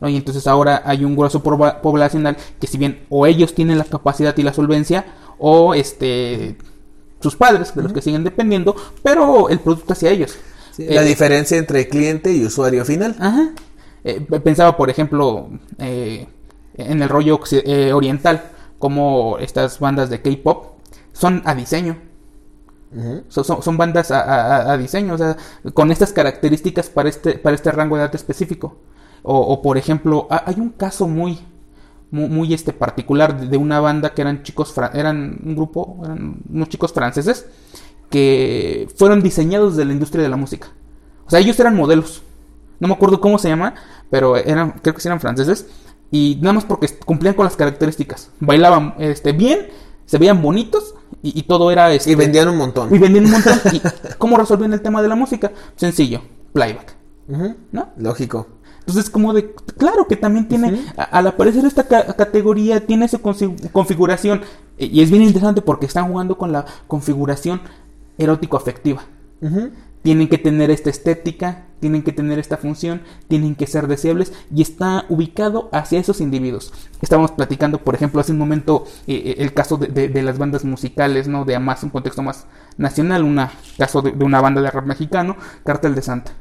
A: ¿no? Y entonces ahora hay un grueso poblacional que si bien o ellos tienen la capacidad y la solvencia o este sus padres de los que siguen dependiendo, pero el producto hacia ellos.
B: la eh, diferencia entre cliente y usuario final.
A: Ajá. pensaba, por ejemplo, en el rollo oriental, como estas bandas de K-pop son a diseño son, bandas a, diseño, o sea, con estas características para este, para este rango de edad específico. O, por ejemplo, hay un caso muy, muy, este particular de, una banda que eran chicos, eran un grupo, eran unos chicos franceses que fueron diseñados de la industria de la música. O sea, ellos eran modelos. No me acuerdo cómo se llama, pero eran, creo que eran franceses. Y nada más porque cumplían con las características. Bailaban este, bien, se veían bonitos y, todo era... Este,
B: y vendían un montón.
A: Y vendían un montón. *laughs* ¿Y cómo resolvían el tema de la música? Sencillo, playback.
B: ¿No? Lógico.
A: Entonces, como de, claro que también tiene, al aparecer esta categoría, tiene su configuración. Y es bien interesante porque están jugando con la configuración erótico-afectiva tienen que tener esta estética, tienen que tener esta función, tienen que ser deseables y está ubicado hacia esos individuos. Estábamos platicando, por ejemplo, hace un momento eh, eh, el caso de, las bandas musicales, ¿no? De más un contexto más nacional, un caso de, una banda de rap mexicano, Cartel de Santa.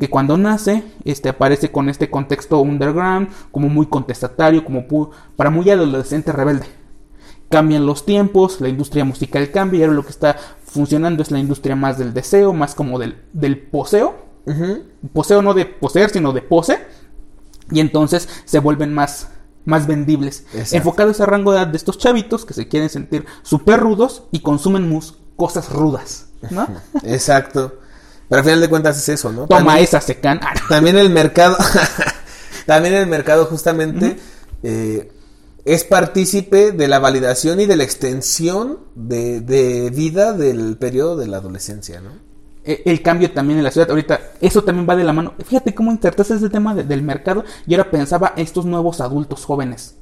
A: Que cuando nace, este aparece con este contexto underground, como muy contestatario, como para muy adolescente rebelde cambian los tiempos, la industria musical cambia y ahora lo que está funcionando es la industria más del deseo, más como del, del poseo. Poseo no de poseer, sino de pose. Y entonces se vuelven más, más vendibles. Enfocados a rango de edad de estos chavitos que se quieren sentir súper rudos y consumen mus cosas rudas. ¿no? *laughs*
B: Exacto. Pero al final de cuentas es eso, ¿no?
A: Toma esa, secan.
B: también el mercado. *laughs* también el mercado, justamente es partícipe de la validación y de la extensión de, vida del periodo de la adolescencia, ¿no?
A: E, el cambio también en la ciudad, ahorita, eso también va de la mano. Fíjate cómo interpretas ese tema del mercado y ahora pensaba estos nuevos adultos jóvenes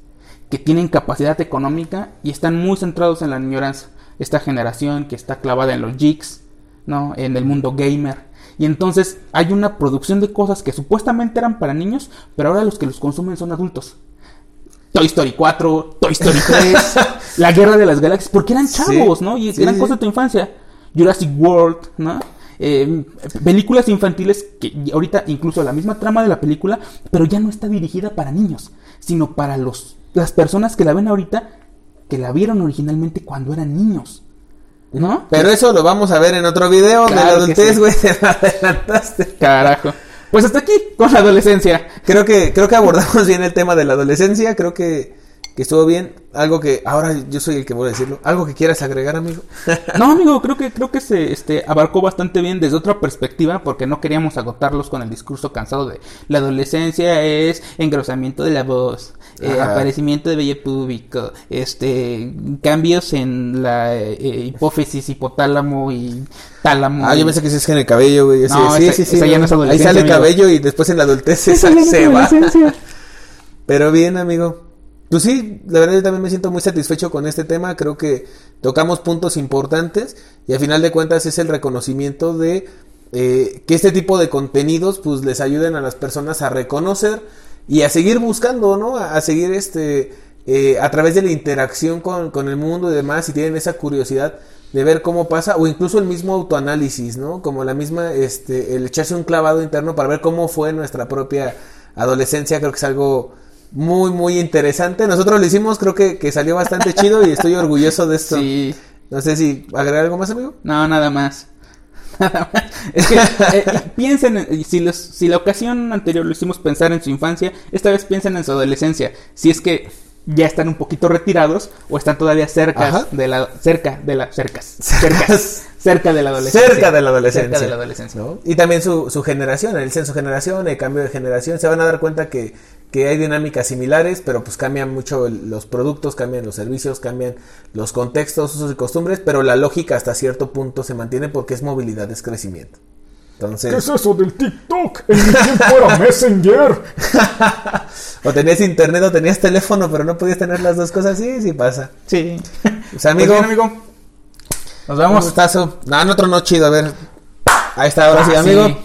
A: que tienen capacidad económica y están muy centrados en la ignorancia. Esta generación que está clavada en los jigs, ¿no? En el mundo gamer. Y entonces hay una producción de cosas que supuestamente eran para niños, pero ahora los que los consumen son adultos. Toy Story 4, Toy Story 3, *laughs* La Guerra de las Galaxias, porque eran chavos, ¿no? Y eran cosas de tu infancia. Jurassic World, ¿no? Eh, películas infantiles que ahorita incluso la misma trama de la película, pero ya no está dirigida para niños, sino para los las personas que la ven ahorita que la vieron originalmente cuando eran niños. ¿No?
B: Pero eso lo vamos a ver en otro video de la adultez, güey, *laughs* te adelantaste.
A: Carajo. Pues hasta aquí con la adolescencia.
B: Creo que, creo que abordamos bien el tema de la adolescencia. Creo que, que estuvo bien. Algo que, ahora yo soy el que voy a decirlo. ¿Algo que quieras agregar, amigo?
A: no, amigo, creo que, creo que se este, abarcó bastante bien desde otra perspectiva, porque no queríamos agotarlos con el discurso cansado de la adolescencia es engrosamiento de la voz, eh, aparecimiento de vello público, este, cambios en la eh, hipófisis, hipotálamo y tálamo.
B: Ah, yo pensé que se es en el cabello, güey.
A: No, sí, sí, sí,
B: Ahí sale el cabello y después en la adultez *laughs* se, se va. Pero bien, amigo. Pues sí, la verdad yo también me siento muy satisfecho con este tema, creo que tocamos puntos importantes y al final de cuentas es el reconocimiento de eh, que este tipo de contenidos pues les ayuden a las personas a reconocer y a seguir buscando, ¿no? A, seguir este, eh, a través de la interacción con, con el mundo y demás, si tienen esa curiosidad de ver cómo pasa o incluso el mismo autoanálisis, ¿no? Como la misma, este, el echarse un clavado interno para ver cómo fue nuestra propia adolescencia, creo que es algo muy, muy interesante. Nosotros lo hicimos, creo que, que salió bastante chido y estoy orgulloso de esto. Sí. No sé si agregar algo más, amigo.
A: No, nada más. *laughs* Nada más. Es que eh, piensen, si, los, si la ocasión anterior lo hicimos pensar en su infancia, esta vez piensen en su adolescencia. Si es que ya están un poquito retirados o están todavía cerca de la cerca de la cercas cercas cerca de la adolescencia
B: cerca de la adolescencia, cerca de la adolescencia. y también su, su generación el censo generación el cambio de generación se van a dar cuenta que que hay dinámicas similares, pero pues cambian mucho los productos, cambian los servicios, cambian los contextos, usos y costumbres, pero la lógica hasta cierto punto se mantiene porque es movilidad, es crecimiento. Entonces,
C: ¿Qué es eso del TikTok? En mi tiempo era Messenger. *laughs*
B: o tenías internet o tenías teléfono, pero no podías tener las dos cosas. Sí, sí pasa.
A: Sí.
B: Pues, amigo,
A: Pues bien, amigo. Nos
B: un
A: vemos.
B: gustazo. No, en otro no chido, a ver. Ahí está, ahora sí,
A: Ah,
B: amigo.
A: sí.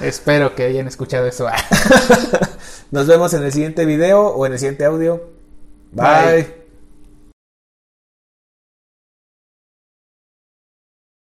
A: *laughs* Espero que hayan escuchado eso. *laughs*
B: Nos vemos en el siguiente video o en el siguiente audio. Bye.